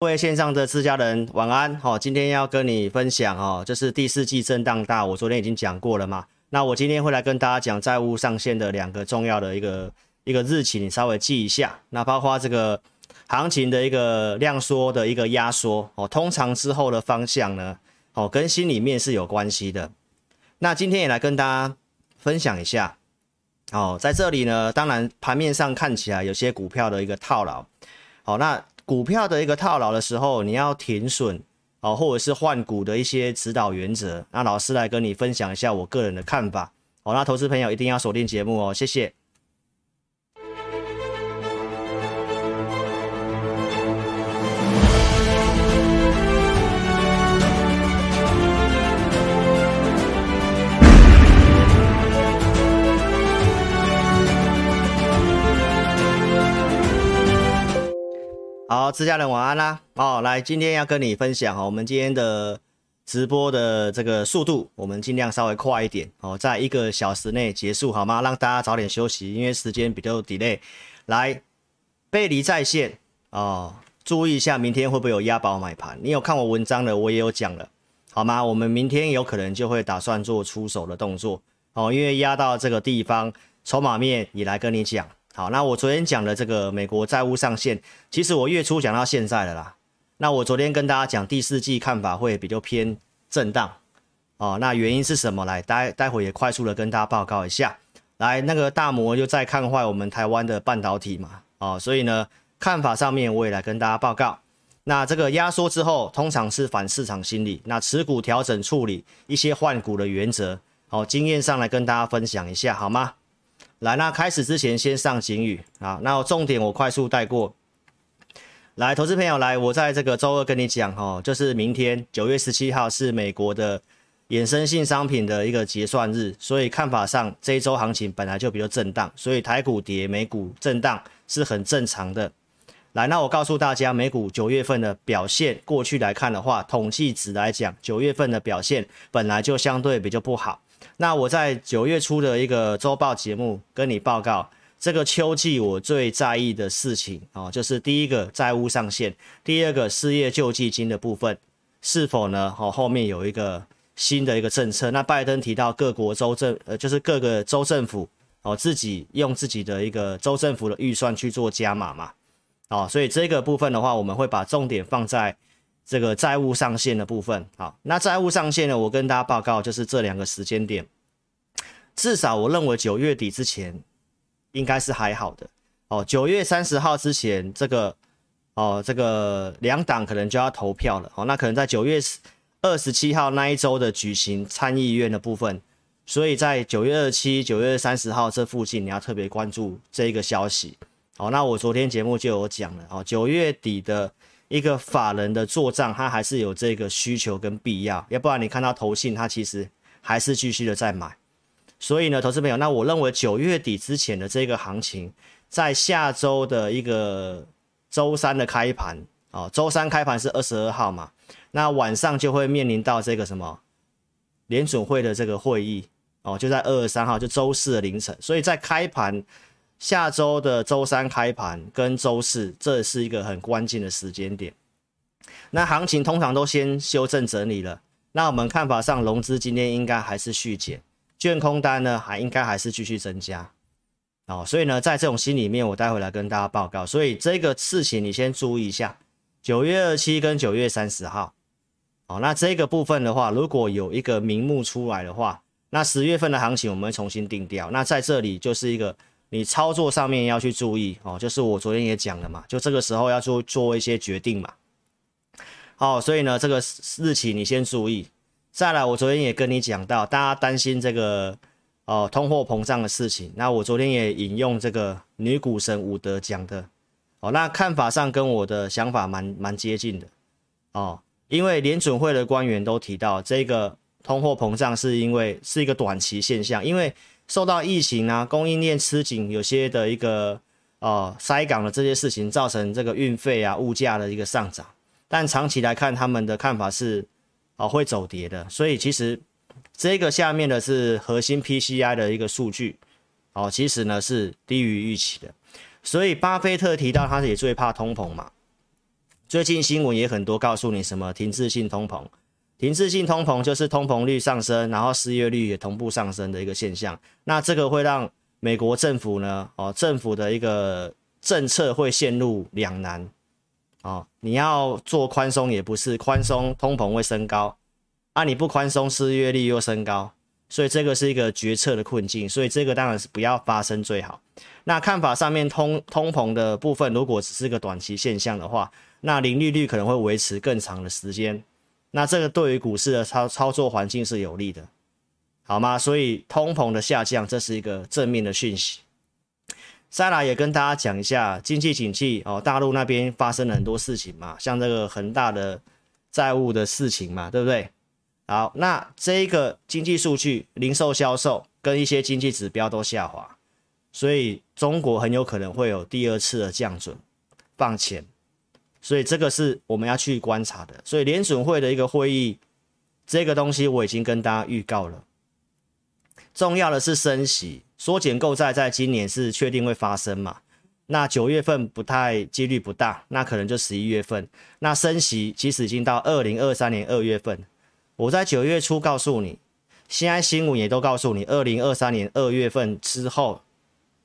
各位线上的自家人晚安，好，今天要跟你分享哦，就是第四季震荡大，我昨天已经讲过了嘛，那我今天会来跟大家讲债务上限的两个重要的一个一个日期，你稍微记一下，那包括这个行情的一个量缩的一个压缩哦，通常之后的方向呢，哦，跟心里面是有关系的，那今天也来跟大家分享一下，哦，在这里呢，当然盘面上看起来有些股票的一个套牢，好，那。股票的一个套牢的时候，你要停损哦，或者是换股的一些指导原则，那老师来跟你分享一下我个人的看法好。那投资朋友一定要锁定节目哦，谢谢。好，自家人晚安啦！哦，来，今天要跟你分享哦，我们今天的直播的这个速度，我们尽量稍微快一点哦，在一个小时内结束好吗？让大家早点休息，因为时间比较 delay。来，背离在线哦，注意一下明天会不会有押宝买盘？你有看我文章的，我也有讲了，好吗？我们明天有可能就会打算做出手的动作哦，因为压到这个地方，筹码面也来跟你讲。好，那我昨天讲的这个美国债务上限，其实我月初讲到现在了啦。那我昨天跟大家讲第四季看法会比较偏震荡，哦，那原因是什么？来，待待会也快速的跟大家报告一下。来，那个大摩又在看坏我们台湾的半导体嘛，哦，所以呢，看法上面我也来跟大家报告。那这个压缩之后，通常是反市场心理，那持股调整处理一些换股的原则，好，经验上来跟大家分享一下，好吗？来，那开始之前先上警语啊。那重点我快速带过。来，投资朋友来，我在这个周二跟你讲哦，就是明天九月十七号是美国的衍生性商品的一个结算日，所以看法上这一周行情本来就比较震荡，所以台股跌，美股震荡是很正常的。来，那我告诉大家，美股九月份的表现，过去来看的话，统计值来讲，九月份的表现本来就相对比较不好。那我在九月初的一个周报节目跟你报告，这个秋季我最在意的事情哦，就是第一个债务上限，第二个失业救济金的部分是否呢？哦，后面有一个新的一个政策。那拜登提到各国州政呃，就是各个州政府哦，自己用自己的一个州政府的预算去做加码嘛，哦，所以这个部分的话，我们会把重点放在。这个债务上限的部分，好，那债务上限呢？我跟大家报告，就是这两个时间点，至少我认为九月底之前应该是还好的哦。九月三十号之前，这个哦，这个两党可能就要投票了哦。那可能在九月二十七号那一周的举行参议院的部分，所以在九月二十七、九月三十号这附近，你要特别关注这一个消息。好，那我昨天节目就有讲了哦，九月底的。一个法人的做账，他还是有这个需求跟必要，要不然你看到投信，他其实还是继续的在买。所以呢，投资朋友，那我认为九月底之前的这个行情，在下周的一个周三的开盘，哦，周三开盘是二十二号嘛，那晚上就会面临到这个什么联准会的这个会议，哦，就在二十三号，就周四的凌晨，所以在开盘。下周的周三开盘跟周四，这是一个很关键的时间点。那行情通常都先修正整理了。那我们看法上，融资今天应该还是续减，券空单呢还应该还是继续增加。哦，所以呢，在这种心里面，我待会来跟大家报告。所以这个事情你先注意一下，九月二七跟九月三十号。哦，那这个部分的话，如果有一个名目出来的话，那十月份的行情我们会重新定调。那在这里就是一个。你操作上面要去注意哦，就是我昨天也讲了嘛，就这个时候要做做一些决定嘛。好，所以呢，这个日期你先注意。再来，我昨天也跟你讲到，大家担心这个哦通货膨胀的事情，那我昨天也引用这个女股神伍德讲的哦，那看法上跟我的想法蛮蛮接近的哦，因为联准会的官员都提到，这个通货膨胀是因为是一个短期现象，因为。受到疫情啊，供应链吃紧，有些的一个呃塞港的这些事情，造成这个运费啊、物价的一个上涨。但长期来看，他们的看法是哦、呃、会走跌的。所以其实这个下面的是核心 PCI 的一个数据哦、其实呢是低于预期的。所以巴菲特提到他也最怕通膨嘛，最近新闻也很多，告诉你什么停滞性通膨，停滞性通膨就是通膨率上升，然后失业率也同步上升的一个现象。那这个会让美国政府呢，哦，政府的一个政策会陷入两难。哦，你要做宽松也不是，宽松通膨会升高，啊，你不宽松失业率又升高，所以这个是一个决策的困境。所以这个当然是不要发生最好。那看法上面通通膨的部分，如果只是个短期现象的话。那零利率可能会维持更长的时间，那这个对于股市的操操作环境是有利的，好吗？所以通膨的下降，这是一个正面的讯息。再来也跟大家讲一下经济景气哦，大陆那边发生了很多事情嘛，像这个恒大的债务的事情嘛，对不对？好，那这个经济数据，零售销售跟一些经济指标都下滑，所以中国很有可能会有第二次的降准放钱。所以这个是我们要去观察的。所以联准会的一个会议，这个东西我已经跟大家预告了。重要的是升息，缩减购债，在今年是确定会发生嘛？那九月份不太几率不大，那可能就十一月份。那升息其实已经到二零二三年二月份。我在九月初告诉你，现在新闻也都告诉你，二零二三年二月份之后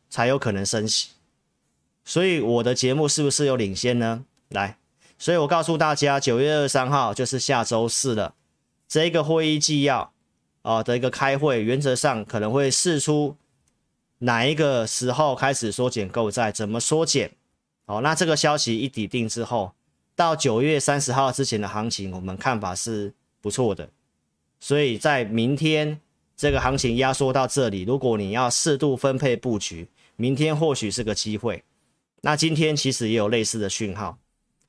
才有可能升息。所以我的节目是不是有领先呢？来，所以我告诉大家，九月二十三号就是下周四了。这个会议纪要啊的一个开会，原则上可能会试出哪一个时候开始缩减购债，怎么缩减。哦，那这个消息一底定之后，到九月三十号之前的行情，我们看法是不错的。所以在明天这个行情压缩到这里，如果你要适度分配布局，明天或许是个机会。那今天其实也有类似的讯号。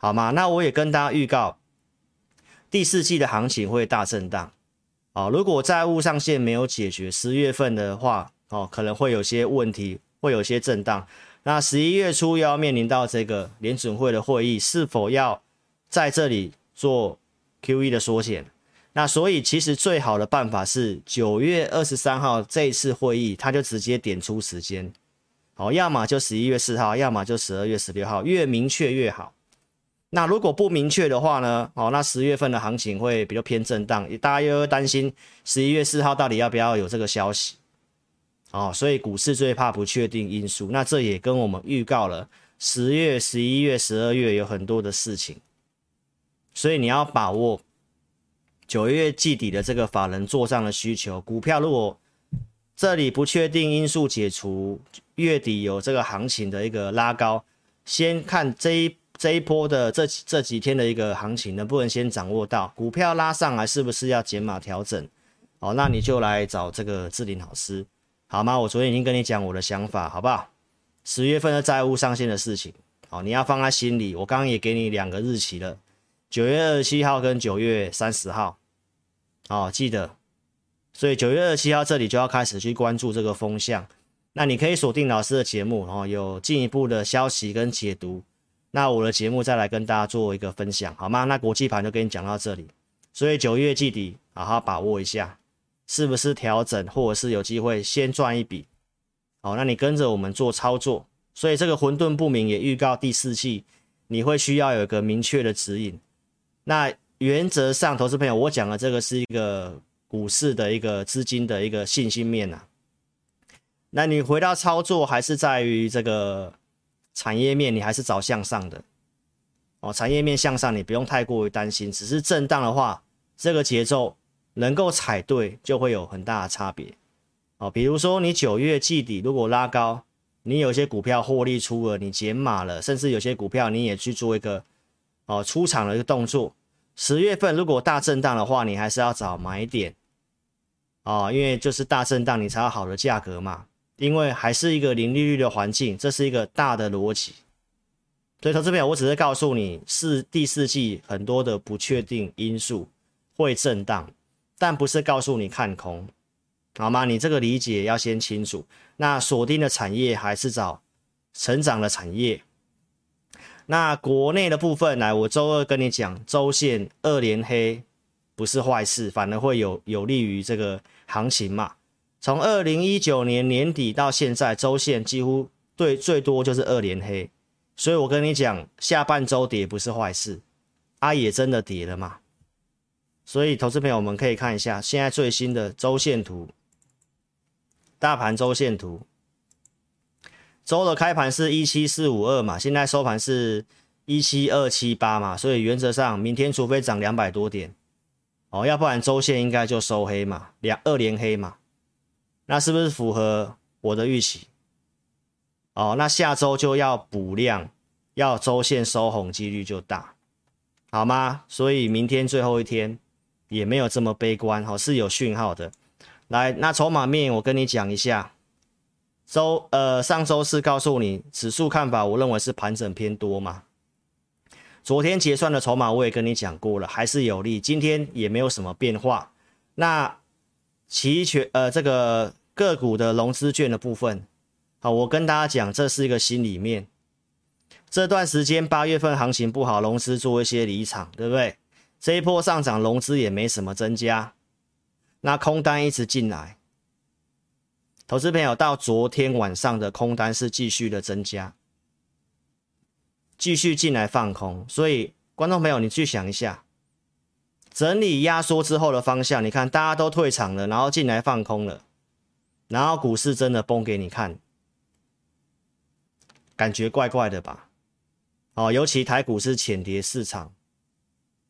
好吗？那我也跟大家预告，第四季的行情会大震荡。哦，如果债务上限没有解决，十月份的话，哦，可能会有些问题，会有些震荡。那十一月初又要面临到这个联准会的会议，是否要在这里做 QE 的缩减？那所以其实最好的办法是九月二十三号这一次会议，他就直接点出时间。好，要么就十一月四号，要么就十二月十六号，越明确越好。那如果不明确的话呢？哦，那十月份的行情会比较偏震荡，大家又会担心十一月四号到底要不要有这个消息？哦，所以股市最怕不确定因素。那这也跟我们预告了十月、十一月、十二月有很多的事情，所以你要把握九月季底的这个法人做账的需求。股票如果这里不确定因素解除，月底有这个行情的一个拉高，先看这一。这一波的这这几天的一个行情，能不能先掌握到股票拉上来是不是要减码调整？哦，那你就来找这个志林老师，好吗？我昨天已经跟你讲我的想法，好不好？十月份的债务上限的事情，哦，你要放在心里。我刚刚也给你两个日期了，九月二十七号跟九月三十号，哦，记得。所以九月二十七号这里就要开始去关注这个风向，那你可以锁定老师的节目，然后有进一步的消息跟解读。那我的节目再来跟大家做一个分享，好吗？那国际盘就跟你讲到这里，所以九月季底好好把握一下，是不是调整，或者是有机会先赚一笔？好，那你跟着我们做操作，所以这个混沌不明也预告第四季你会需要有一个明确的指引。那原则上，投资朋友，我讲的这个是一个股市的一个资金的一个信心面呐、那你回到操作，还是在于这个。产业面你还是找向上的哦，产业面向上，你不用太过于担心。只是震荡的话，这个节奏能够踩对，就会有很大的差别哦。比如说你九月季底如果拉高，你有些股票获利出了，你减码了，甚至有些股票你也去做一个哦出场的一个动作。十月份如果大震荡的话，你还是要找买点哦，因为就是大震荡，你才有好的价格嘛。因为还是一个零利率的环境，这是一个大的逻辑。所以投资朋友，我只是告诉你，是第四季很多的不确定因素会震荡，但不是告诉你看空，好吗？你这个理解要先清楚。那锁定的产业还是找成长的产业。那国内的部分，来，我周二跟你讲，周线二连黑不是坏事，反而会有有利于这个行情嘛。从二零一九年年底到现在，周线几乎对最多就是二连黑，所以我跟你讲，下半周跌不是坏事，啊也真的跌了嘛。所以投资朋友们可以看一下现在最新的周线图，大盘周线图，周的开盘是一七四五二嘛，现在收盘是一七二七八嘛，所以原则上明天除非涨两百多点，哦，要不然周线应该就收黑嘛，两二连黑嘛，那是不是符合我的预期？哦，那下周就要补量，要周线收红几率就大，好吗？所以明天最后一天。也没有这么悲观，哦，是有讯号的。来，那筹码面我跟你讲一下，周呃上周四告诉你指数看法，我认为是盘整偏多嘛。昨天结算的筹码我也跟你讲过了，还是有利。今天也没有什么变化。那期权呃这个个股的融资券的部分，好，我跟大家讲，这是一个心里面。这段时间八月份行情不好，融资做一些离场，对不对？这一波上涨，融资也没什么增加，那空单一直进来，投资朋友到昨天晚上的空单是继续的增加，继续进来放空，所以观众朋友你去想一下，整理压缩之后的方向，你看大家都退场了，然后进来放空了，然后股市真的崩给你看，感觉怪怪的吧？哦，尤其台股是浅跌市场。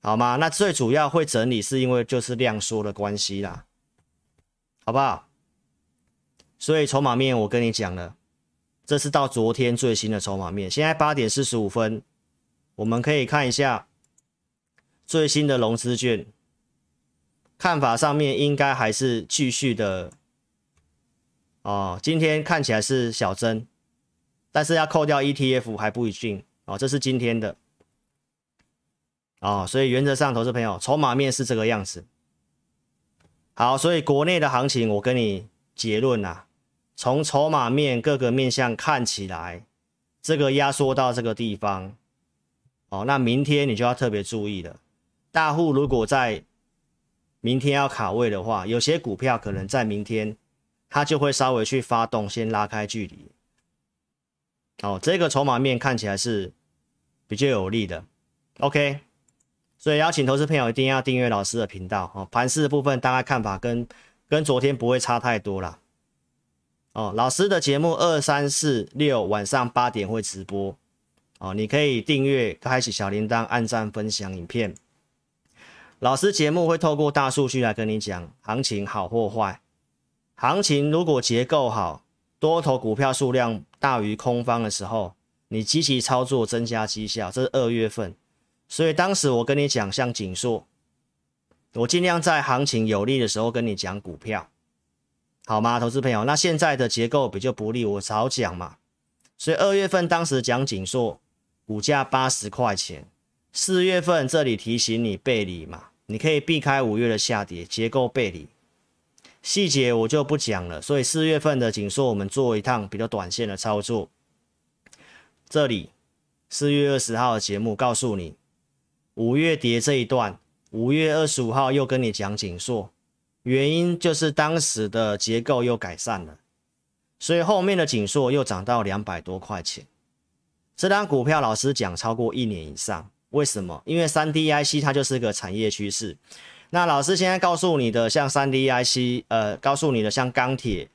好吗？那最主要会整理，是因为就是量缩的关系啦，好不好？所以筹码面我跟你讲了，这是到昨天最新的筹码面。现在八点四十五分，我们可以看一下最新的融资券看法，上面应该还是继续的哦。今天看起来是小增，但是要扣掉 ETF 还不一定哦。这是今天的。哦，所以原则上，投资朋友，筹码面是这个样子。好，所以国内的行情，我跟你结论呐、啊，从筹码面各个面向看起来，这个压缩到这个地方，哦，那明天你就要特别注意了。大户如果在明天要卡位的话，有些股票可能在明天，它就会稍微去发动，先拉开距离。哦，这个筹码面看起来是比较有利的。OK。所以邀请投资朋友一定要订阅老师的频道哦。盘势的部分大概看法跟跟昨天不会差太多啦。哦。老师的节目二三四六晚上八点会直播哦，你可以订阅，开启小铃铛，按赞分享影片。老师节目会透过大数据来跟你讲行情好或坏。行情如果结构好，多头股票数量大于空方的时候，你积极操作增加绩效，这是二月份。所以当时我跟你讲，像景硕，我尽量在行情有利的时候跟你讲股票，好吗，投资朋友？那现在的结构比较不利，我少讲嘛。所以二月份当时讲景硕，股价八十块钱。四月份这里提醒你背离嘛，你可以避开五月的下跌，结构背离。细节我就不讲了。所以四月份的景硕，我们做一趟比较短线的操作。这里四月二十号的节目告诉你。五月跌这一段，五月二十五号又跟你讲景硕，原因就是当时的结构又改善了，所以后面的景硕又涨到两百多块钱。这张股票老师讲超过一年以上，为什么？因为三 D IC 它就是个产业趋势。那老师现在告诉你的，像三 D IC，呃，告诉你的像钢铁，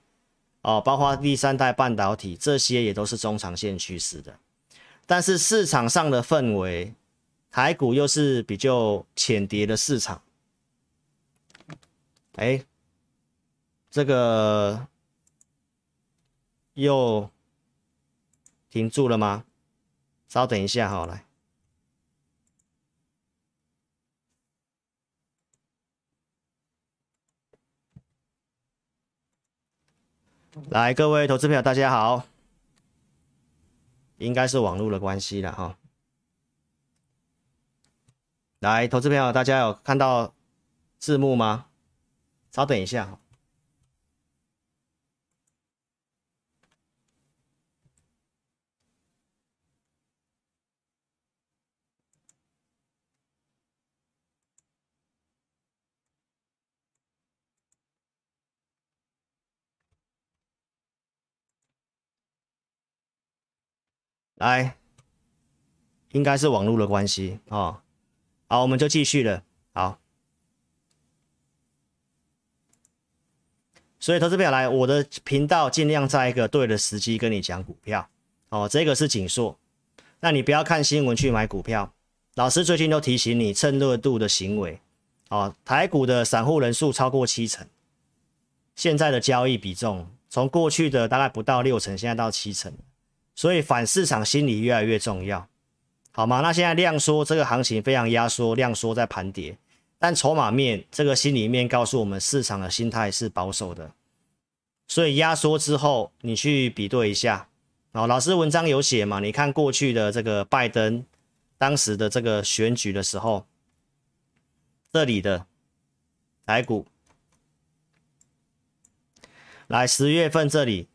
哦，包括第三代半导体，这些也都是中长线趋势的。但是市场上的氛围。台股又是比较浅碟的市场，哎，这个又停住了吗？稍等一下，好，来，来，各位投资朋友，大家好，应该是网络的关系了哈。来，投资朋友，大家有看到字幕吗？稍等一下。来，应该是网络的关系。哦好，我们就继续了。好，所以投资朋友来我的频道，尽量在一个对的时机跟你讲股票。哦，这个是景硕，那你不要看新闻去买股票。老师最近都提醒你趁热度的行为。哦，台股的散户人数超过七成，现在的交易比重从过去的大概不到六成，现在到七成，所以反市场心理越来越重要。好吗？那现在量缩，这个行情非常压缩，量缩在盘跌，但筹码面这个心里面告诉我们，市场的心态是保守的，所以压缩之后，你去比对一下，哦，老师文章有写嘛？你看过去的这个拜登当时的这个选举的时候，这里的台股，来十月份这里，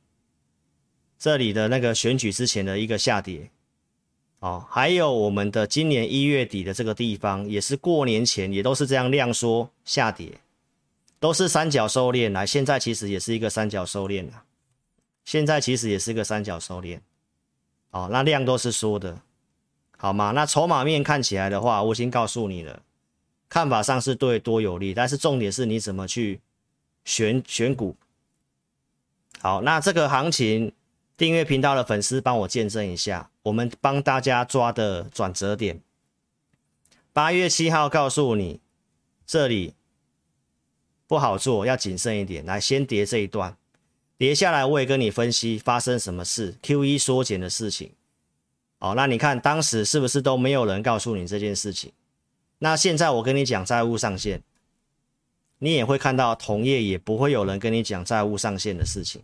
这里的那个选举之前的一个下跌。哦，还有我们的今年一月底的这个地方，也是过年前，也都是这样量缩下跌，都是三角收敛来。现在其实也是一个三角收敛啊，现在其实也是一个三角收敛。哦，那量都是缩的，好吗？那筹码面看起来的话，我已经告诉你了，看法上是对多有利，但是重点是你怎么去选选股。好，那这个行情。订阅频道的粉丝帮我见证一下，我们帮大家抓的转折点。八月七号告诉你，这里不好做，要谨慎一点。来，先叠这一段，叠下来我也跟你分析发生什么事，QE 缩减的事情。哦，那你看当时是不是都没有人告诉你这件事情？那现在我跟你讲债务上限，你也会看到同业也不会有人跟你讲债务上限的事情。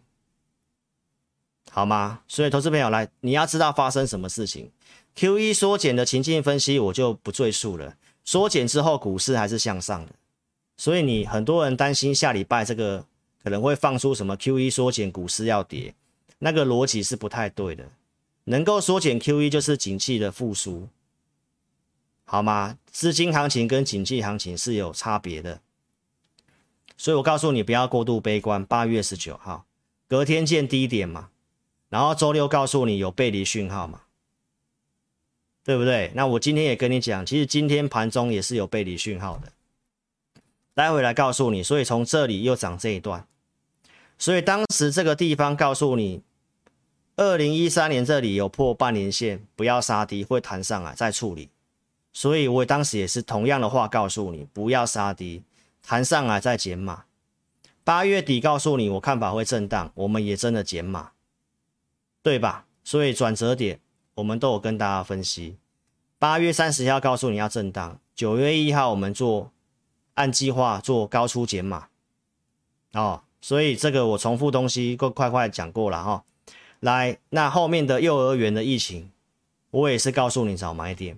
好吗？所以投资朋友来，你要知道发生什么事情。QE 缩减的情境分析我就不赘述了。缩减之后，股市还是向上的。所以你很多人担心下礼拜这个可能会放出什么 QE 缩减，股市要跌，那个逻辑是不太对的。能够缩减 QE 就是景气的复苏，好吗？资金行情跟景气行情是有差别的。所以我告诉你不要过度悲观。八月十九号，隔天见低点嘛。然后周六告诉你有背离讯号嘛，对不对？那我今天也跟你讲，其实今天盘中也是有背离讯号的。待会来告诉你，所以从这里又涨这一段，所以当时这个地方告诉你，二零一三年这里有破半年线，不要杀低，会弹上来再处理。所以我当时也是同样的话告诉你，不要杀低，弹上来再减码。八月底告诉你，我看法会震荡，我们也真的减码。对吧？所以转折点我们都有跟大家分析。八月三十号告诉你要震荡，九月一号我们做按计划做高出减码。哦，所以这个我重复东西够快快讲过了哈、哦。来，那后面的幼儿园的疫情，我也是告诉你找买点。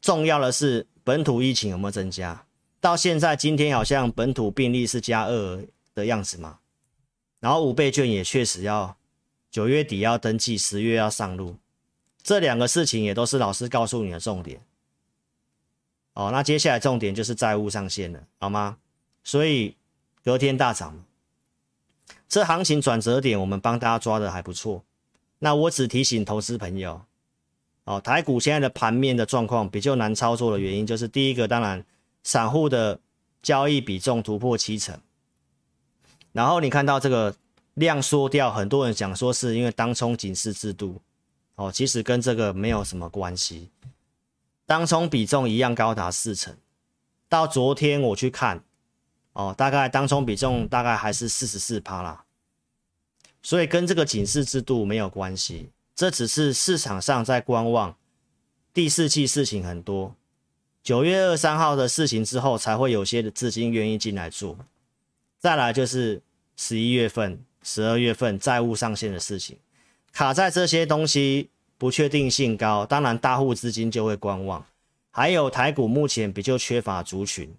重要的是本土疫情有没有增加？到现在今天好像本土病例是加二的样子嘛。然后五倍券也确实要。九月底要登记，十月要上路，这两个事情也都是老师告诉你的重点。哦，那接下来重点就是债务上限了，好吗？所以隔天大涨，这行情转折点我们帮大家抓的还不错。那我只提醒投资朋友，哦，台股现在的盘面的状况比较难操作的原因，就是第一个，当然散户的交易比重突破七成，然后你看到这个。量缩掉，很多人讲说是因为当冲警示制度，哦，其实跟这个没有什么关系。当冲比重一样高达四成，到昨天我去看，哦，大概当冲比重大概还是四十四趴啦，所以跟这个警示制度没有关系，这只是市场上在观望，第四季事情很多，九月二三号的事情之后才会有些的资金愿意进来做，再来就是十一月份。十二月份债务上限的事情，卡在这些东西不确定性高，当然大户资金就会观望。还有台股目前比较缺乏族群，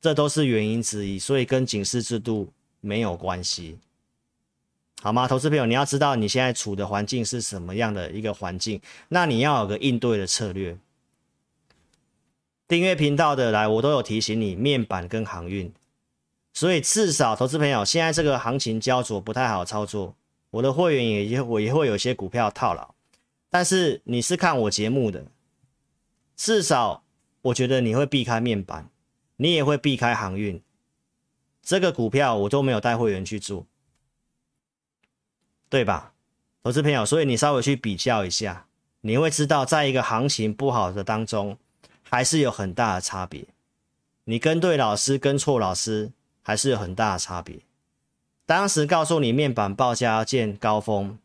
这都是原因之一，所以跟警示制度没有关系，好吗？投资朋友，你要知道你现在处的环境是什么样的一个环境，那你要有个应对的策略。订阅频道的来，我都有提醒你面板跟航运。所以至少，投资朋友，现在这个行情焦灼不太好操作。我的会员也也我也会有些股票套牢，但是你是看我节目的，至少我觉得你会避开面板，你也会避开航运。这个股票我都没有带会员去做，对吧？投资朋友，所以你稍微去比较一下，你会知道，在一个行情不好的当中，还是有很大的差别。你跟对老师，跟错老师，还是有很大的差别。当时告诉你面板报价要见高峰，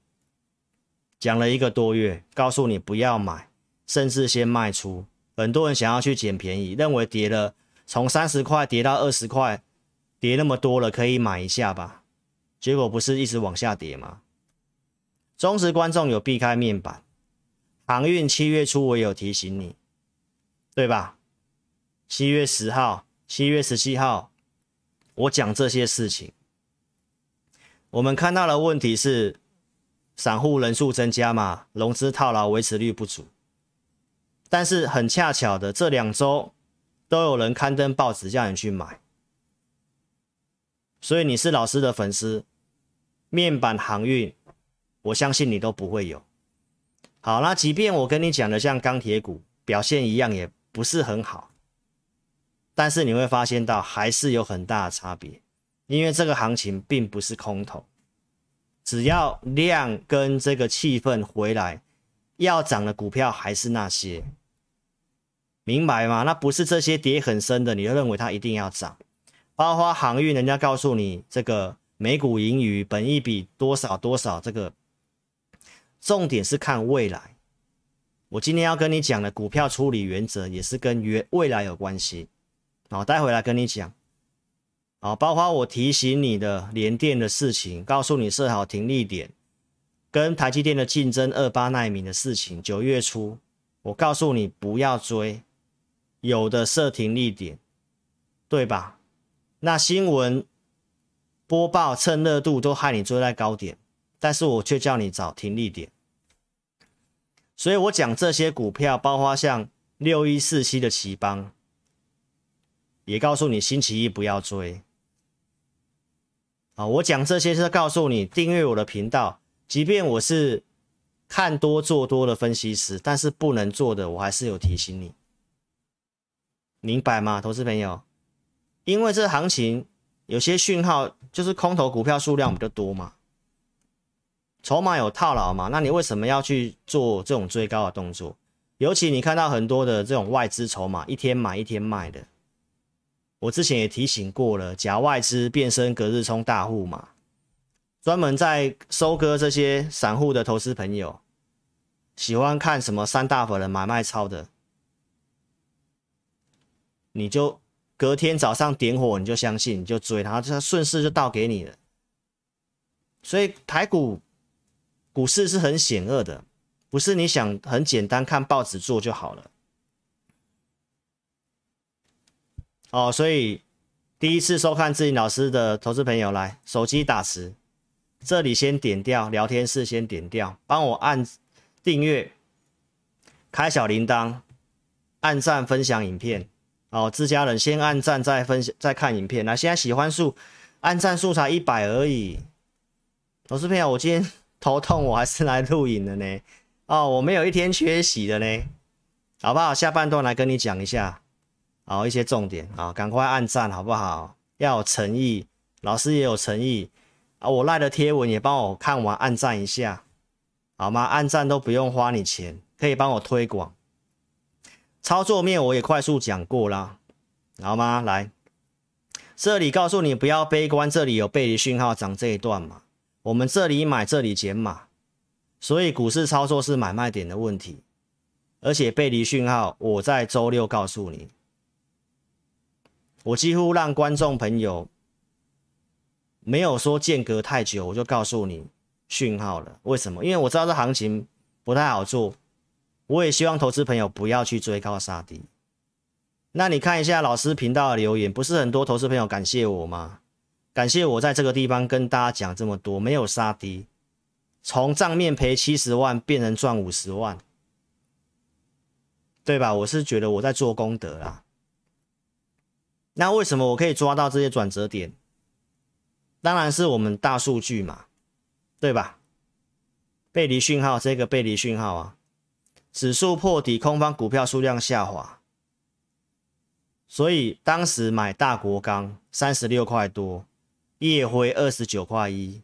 讲了一个多月，告诉你不要买，甚至先卖出。很多人想要去捡便宜，认为跌了从三十块跌到二十块。跌那么多了，可以买一下吧？结果不是一直往下跌吗？忠实观众有避开面板，航运七月初我有提醒你，对吧？七月十号、七月十七号，我讲这些事情，我们看到的问题是，散户人数增加嘛，融资套牢，维持率不足。但是很恰巧的，这两周都有人刊登报纸叫你去买。所以你是老师的粉丝，面板航运，我相信你都不会有。好，那即便我跟你讲的像钢铁股表现一样，也不是很好，但是你会发现到还是有很大的差别，因为这个行情并不是空头，只要量跟这个气氛回来，要涨的股票还是那些，明白吗？那不是这些跌很深的，你就认为它一定要涨。包括航运，人家告诉你这个每股盈余、本益比多少多少，这个重点是看未来。我今天要跟你讲的股票处理原则也是跟原未来有关系。好，待会来跟你讲。好，包括我提醒你的联电的事情，告诉你设好停利点，跟台积电的竞争二八奈米的事情。九月初，我告诉你不要追，有的设停利点，对吧？那新闻播报趁热度都害你追在高点，但是我却叫你找停利点。所以我讲这些股票，包括像六一四七的奇邦，也告诉你星期一不要追。啊，我讲这些是告诉你订阅我的频道，即便我是看多做多的分析师，但是不能做的，我还是有提醒你，明白吗，投资朋友？因为这行情有些讯号，就是空头股票数量比较多嘛，筹码有套牢嘛，那你为什么要去做这种追高的动作？尤其你看到很多的这种外资筹码，一天买一天卖的，我之前也提醒过了，假外资变身隔日冲大户嘛，专门在收割这些散户的投资朋友，喜欢看什么三大法人买卖超的，你就。隔天早上点火，你就相信，你就追它，就顺势就倒给你了。所以台股股市是很险恶的，不是你想很简单看报纸做就好了。哦，所以第一次收看志颖老师的投资朋友来，手机打词，这里先点掉聊天室，先点掉，帮我按订阅，开小铃铛，按赞分享影片。哦，自家人先按赞，再分享，再看影片。那现在喜欢数，按赞数才一百而已。投资朋友，我今天头痛，我还是来录影的呢。哦，我没有一天缺席的呢，好不好？下半段来跟你讲一下，好一些重点啊，赶快按赞好不好？要有诚意，老师也有诚意啊。我赖的贴文也帮我看完，按赞一下，好吗？按赞都不用花你钱，可以帮我推广。操作面我也快速讲过了，好吗？来，这里告诉你不要悲观，这里有背离讯号涨这一段嘛，我们这里买，这里减码，所以股市操作是买卖点的问题，而且背离讯号我在周六告诉你，我几乎让观众朋友没有说间隔太久，我就告诉你讯号了，为什么？因为我知道这行情不太好做。我也希望投资朋友不要去追高杀低。那你看一下老师频道的留言，不是很多投资朋友感谢我吗？感谢我在这个地方跟大家讲这么多，没有杀低，从账面赔七十万变成赚五十万，对吧？我是觉得我在做功德啦。那为什么我可以抓到这些转折点？当然是我们大数据嘛，对吧？背离讯号，这个背离讯号啊。指数破底，空方股票数量下滑，所以当时买大国钢三十六块多，夜辉二十九块一，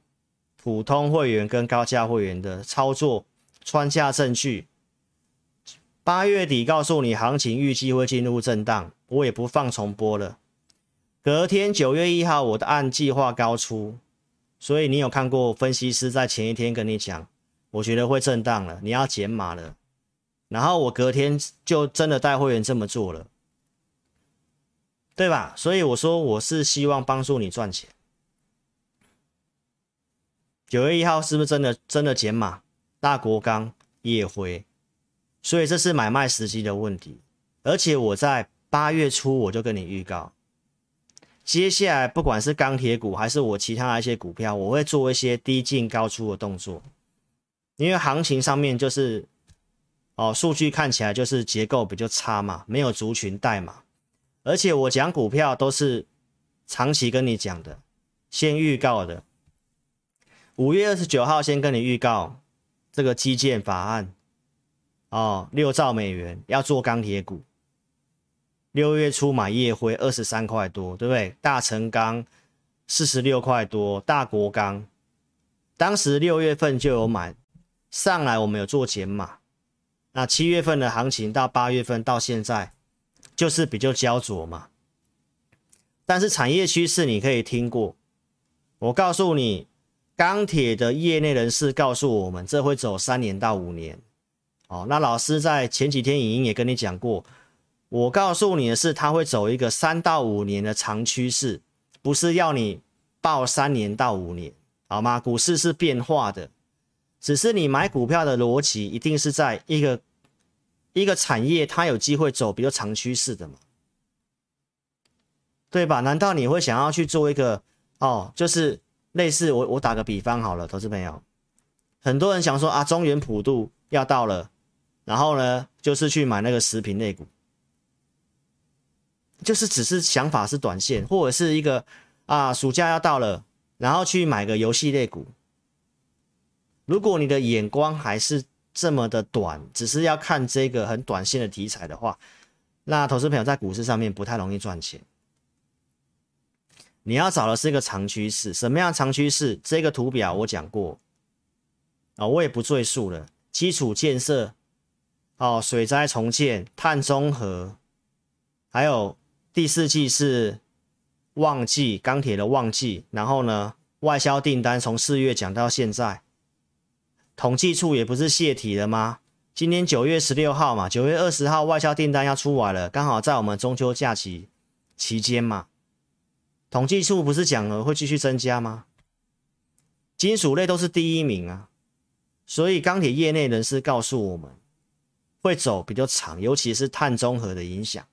普通会员跟高价会员的操作穿下证据。八月底告诉你行情预计会进入震荡，我也不放重播了。隔天九月一号，我的按计划高出，所以你有看过分析师在前一天跟你讲，我觉得会震荡了，你要减码了。然后我隔天就真的带会员这么做了，对吧？所以我说我是希望帮助你赚钱。九月一号是不是真的真的减码？大国钢、烨辉，所以这是买卖时机的问题。而且我在八月初我就跟你预告。接下来，不管是钢铁股还是我其他的一些股票，我会做一些低进高出的动作，因为行情上面就是，哦，数据看起来就是结构比较差嘛，没有族群带嘛，而且我讲股票都是长期跟你讲的，先预告的，五月二十九号先跟你预告这个基建法案，哦，六兆美元要做钢铁股。六月初买夜辉二十三块多，对不对？大成钢四十六块多，大国钢当时六月份就有买上来，我们有做减码。那七月份的行情到八月份到现在就是比较焦灼嘛。但是产业趋势你可以听过，我告诉你，钢铁的业内人士告诉我们，这会走三年到五年。哦，那老师在前几天影音也跟你讲过。我告诉你的是，它会走一个三到五年的长趋势，不是要你抱三年到五年，好吗？股市是变化的，只是你买股票的逻辑一定是在一个一个产业，它有机会走比较长趋势的嘛，对吧？难道你会想要去做一个哦，就是类似我我打个比方好了，投资朋友，很多人想说啊，中原普渡要到了，然后呢，就是去买那个食品类股。就是只是想法是短线，或者是一个啊，暑假要到了，然后去买个游戏类股。如果你的眼光还是这么的短，只是要看这个很短线的题材的话，那投资朋友在股市上面不太容易赚钱。你要找的是一个长趋势，什么样长趋势？这个图表我讲过啊，我也不赘述了。基础建设，哦，水灾重建、碳中和，还有。第四季是旺季，钢铁的旺季。然后呢，外销订单从四月讲到现在，统计处也不是泄题了吗？今天九月十六号嘛，九月二十号外销订单要出来了，刚好在我们中秋假期期间嘛。统计处不是讲了会继续增加吗？金属类都是第一名啊，所以钢铁业内人士告诉我们，会走比较长，尤其是碳中和的影响。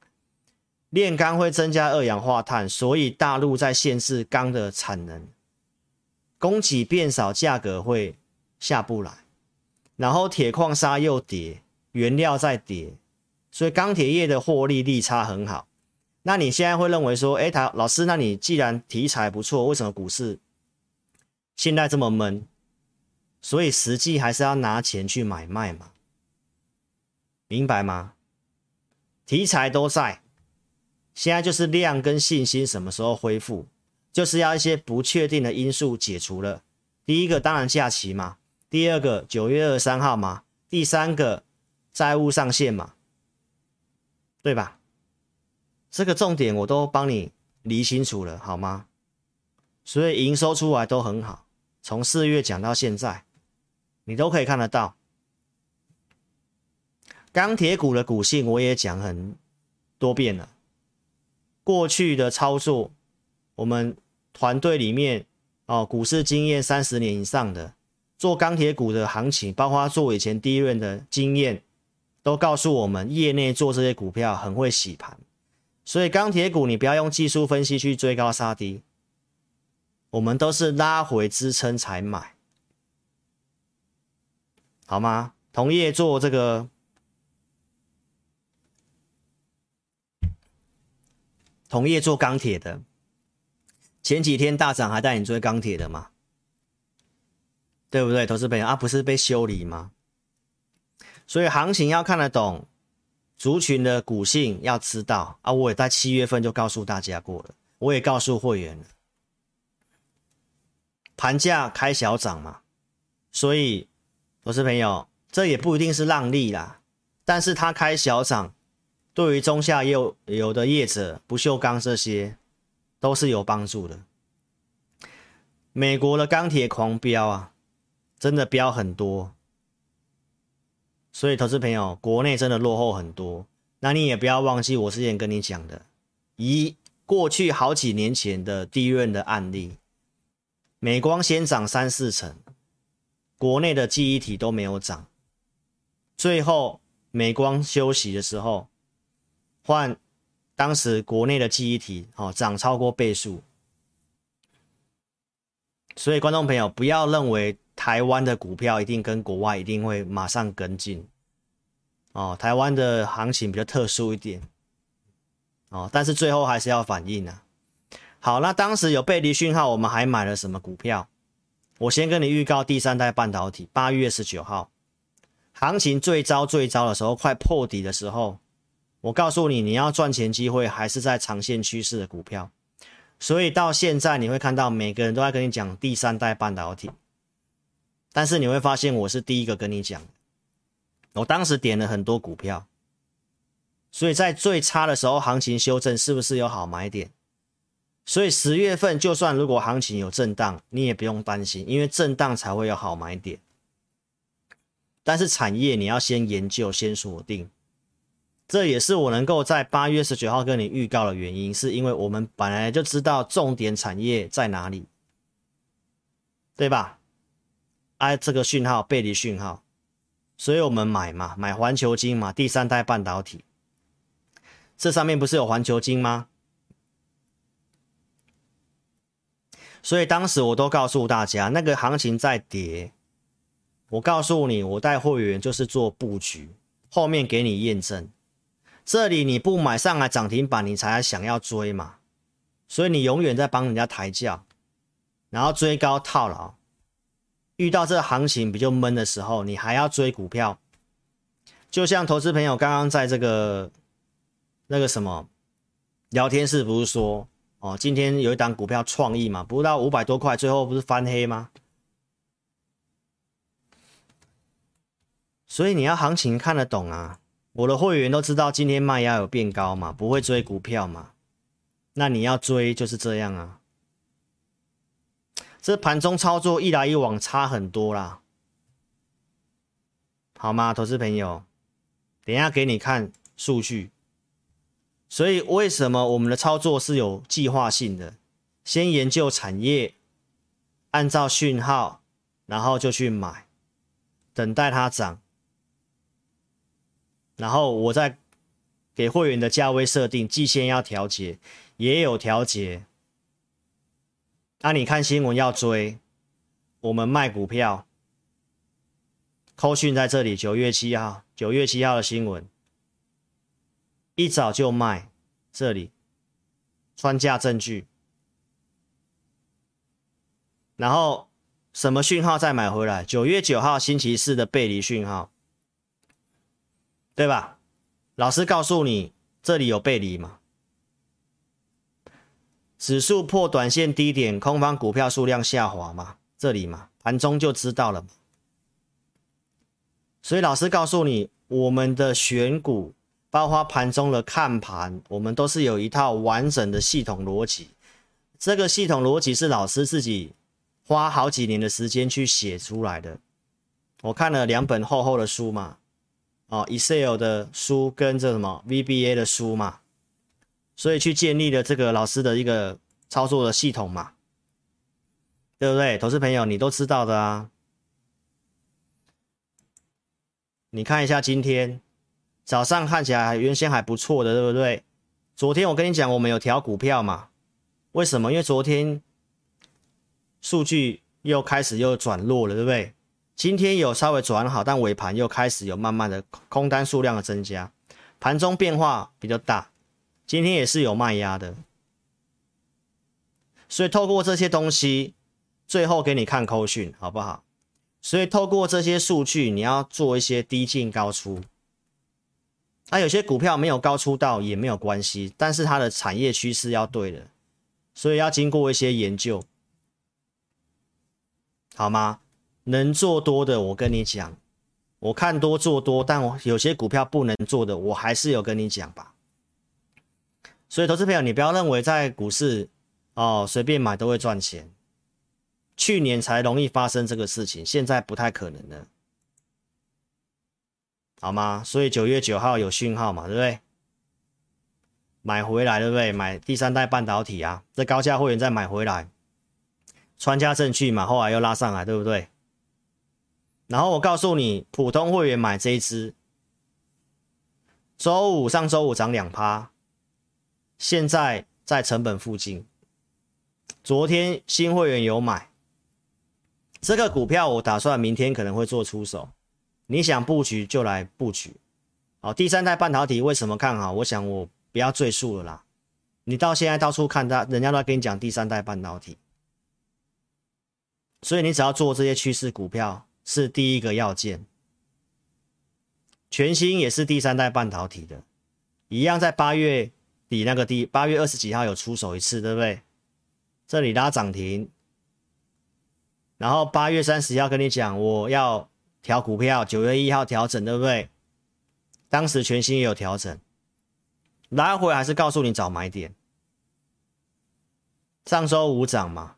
炼钢会增加二氧化碳，所以大陆在限制钢的产能，供给变少，价格会下不来。然后铁矿砂又跌，原料在跌，所以钢铁业的获利利差很好。那你现在会认为说，哎，他老师，那你既然题材不错，为什么股市现在这么闷？所以实际还是要拿钱去买卖嘛，明白吗？题材都在。现在就是量跟信心什么时候恢复，就是要一些不确定的因素解除了。第一个当然假期嘛，第二个九月二十三号嘛，第三个债务上限嘛，对吧？这个重点我都帮你理清楚了，好吗？所以营收出来都很好，从四月讲到现在，你都可以看得到。钢铁股的股性我也讲很多遍了。过去的操作，我们团队里面哦，股市经验三十年以上的做钢铁股的行情，包括做以前第一轮的经验，都告诉我们，业内做这些股票很会洗盘。所以钢铁股你不要用技术分析去追高杀低，我们都是拉回支撑才买，好吗？同业做这个。同业做钢铁的，前几天大涨还带你追钢铁的嘛？对不对？投资朋友啊，不是被修理吗？所以行情要看得懂，族群的股性要知道啊。我也在七月份就告诉大家过了，我也告诉会员了，盘价开小涨嘛，所以投资朋友，这也不一定是让利啦，但是它开小涨，对于中下游有的业者，不锈钢这些都是有帮助的。美国的钢铁狂飙啊，真的飙很多。所以，投资朋友，国内真的落后很多。那你也不要忘记我之前跟你讲的，以过去好几年前的低润的案例，美光先涨三四成，国内的记忆体都没有涨，最后美光休息的时候，换当时国内的记忆体哦涨超过倍数。所以，观众朋友不要认为。台湾的股票一定跟国外一定会马上跟进哦。台湾的行情比较特殊一点哦，但是最后还是要反应啊。好，那当时有背离讯号，我们还买了什么股票？我先跟你预告，第三代半导体，八月十九号，行情最糟最糟的时候，快破底的时候，我告诉你，你要赚钱机会还是在长线趋势的股票。所以到现在你会看到每个人都在跟你讲第三代半导体。但是你会发现，我是第一个跟你讲，我当时点了很多股票，所以在最差的时候，行情修正是不是有好买点？所以十月份就算如果行情有震荡，你也不用担心，因为震荡才会有好买点。但是产业你要先研究、先锁定，这也是我能够在八月十九号跟你预告的原因，是因为我们本来就知道重点产业在哪里，对吧？哎，这个讯号背离讯号，所以我们买嘛，买环球晶嘛，第三代半导体。这上面不是有环球晶吗？所以当时我都告诉大家，那个行情在跌，我告诉你，我带会员就是做布局，后面给你验证。这里你不买上来涨停板，你才想要追嘛，所以你永远在帮人家抬轿，然后追高套牢。遇到这行情比较闷的时候，你还要追股票，就像投资朋友刚刚在这个那个什么聊天室不是说哦，今天有一档股票创意嘛，不到五百多块，最后不是翻黑吗？所以你要行情看得懂啊，我的会员都知道今天卖压有变高嘛，不会追股票嘛，那你要追就是这样啊。这盘中操作一来一往差很多啦，好吗，投资朋友？等一下给你看数据。所以为什么我们的操作是有计划性的？先研究产业，按照讯号，然后就去买，等待它涨。然后我在给会员的价位设定，季线要调节，也有调节。那、你看新闻要追，我们卖股票。扣讯在这里，九月七号，九月七号的新闻，一早就卖这里，穿价证据。然后什么讯号再买回来？九月九号星期四的背离讯号，对吧？老师告诉你，这里有背离嘛？指数破短线低点，空方股票数量下滑嘛，这里嘛，盘中就知道了嘛。所以老师告诉你，我们的选股，包括盘中的看盘，我们都是有一套完整的系统逻辑。这个系统逻辑是老师自己花好几年的时间去写出来的。我看了两本厚厚的书嘛，哦，Excel 的书跟这什么 VBA 的书嘛。所以去建立了这个老师的一个操作的系统嘛，对不对？投资朋友，你都知道的啊。你看一下今天早上看起来原先还不错的，对不对？昨天我跟你讲，我们有调股票嘛？为什么？因为昨天数据又开始又转弱了，对不对？今天有稍微转好，但尾盘又开始有慢慢的空单数量的增加，盘中变化比较大。今天也是有卖压的，所以透过这些东西，最后给你看扣讯好不好？所以透过这些数据，你要做一些低进高出。那、啊、有些股票没有高出到也没有关系，但是它的产业趋势要对的，所以要经过一些研究，好吗？能做多的，我跟你讲，我看多做多，但我有些股票不能做的，我还是有跟你讲吧。所以，投资朋友，你不要认为在股市哦随便买都会赚钱。去年才容易发生这个事情，现在不太可能了，好吗？所以九月九号有讯号嘛，对不对？买回来，对不对？买第三代半导体啊，这高价会员再买回来，穿家证据嘛，后来又拉上来，对不对？然后我告诉你，普通会员买这一支，周五上周五涨两趴。现在在成本附近，昨天新会员有买这个股票，我打算明天可能会做出手。你想布局就来布局。好，第三代半导体为什么看好？我想我不要赘述了啦。你到现在到处看他，人家都在跟你讲第三代半导体，所以你只要做这些趋势股票是第一个要件。全新也是第三代半导体的，一样在八月。底那个第八月二十几号有出手一次，对不对？这里拉涨停，然后八月三十号跟你讲我要调股票，九月一号调整，对不对？当时全新也有调整，来回还是告诉你找买点。上周五涨嘛，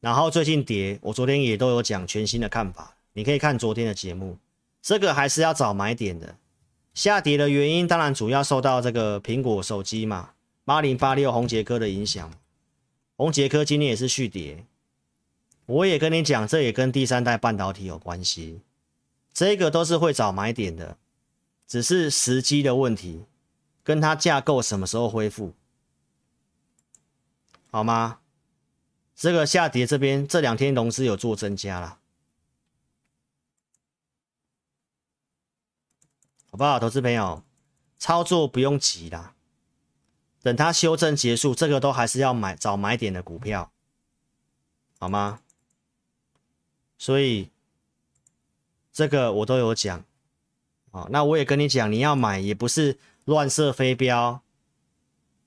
然后最近跌，我昨天也都有讲全新的看法，你可以看昨天的节目，这个还是要找买点的。下跌的原因当然主要受到这个苹果手机嘛，八零八六红杰科的影响。红杰科今天也是续跌，我也跟你讲，这也跟第三代半导体有关系，这个都是会找买点的，只是时机的问题，跟它架构什么时候恢复，好吗？这个下跌这边这两天融资有做增加了。好不好，投资朋友，操作不用急啦，等它修正结束，这个都还是要买找买点的股票，好吗？所以这个我都有讲，哦，那我也跟你讲，你要买也不是乱射飞镖，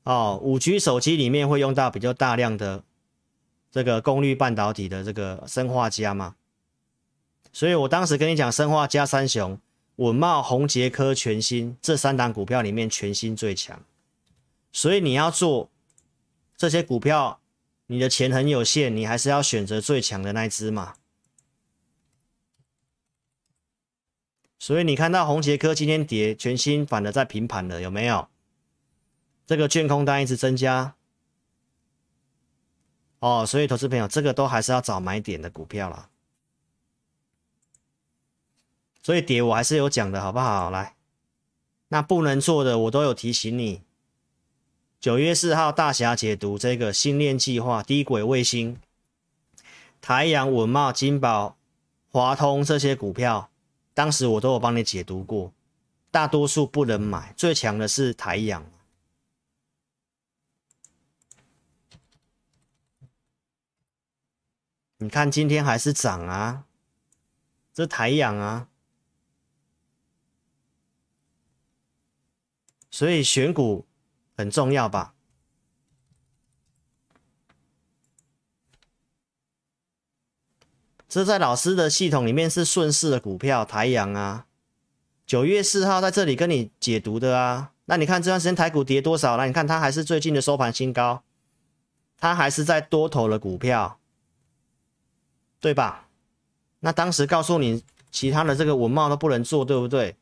哦，五 G 手机里面会用到比较大量的这个功率半导体的这个砷化镓嘛，所以我当时跟你讲砷化镓三雄。稳茂、宏捷科、全新这三档股票里面，全新最强，所以你要做这些股票，你的钱很有限，你还是要选择最强的那只嘛。所以你看到宏捷科今天跌，全新反而在平盘了，有没有？这个券空单一直增加，哦，所以投资朋友，这个都还是要找买点的股票了。所以跌我还是有讲的好不好？来，那不能做的我都有提醒你。九月四号大侠解读这个星链计划、低轨卫星、台阳、稳懋、金宝、华通这些股票，当时我都有帮你解读过，大多数不能买，最强的是台阳。你看今天还是涨啊，这台阳啊。所以选股很重要吧？这在老师的系统里面是顺势的股票，台阳啊，九月四号在这里跟你解读的啊。那你看这段时间台股跌多少了？你看它还是最近的收盘新高，它还是在多头的股票，对吧？那当时告诉你其他的这个稳懋都不能做，对不对？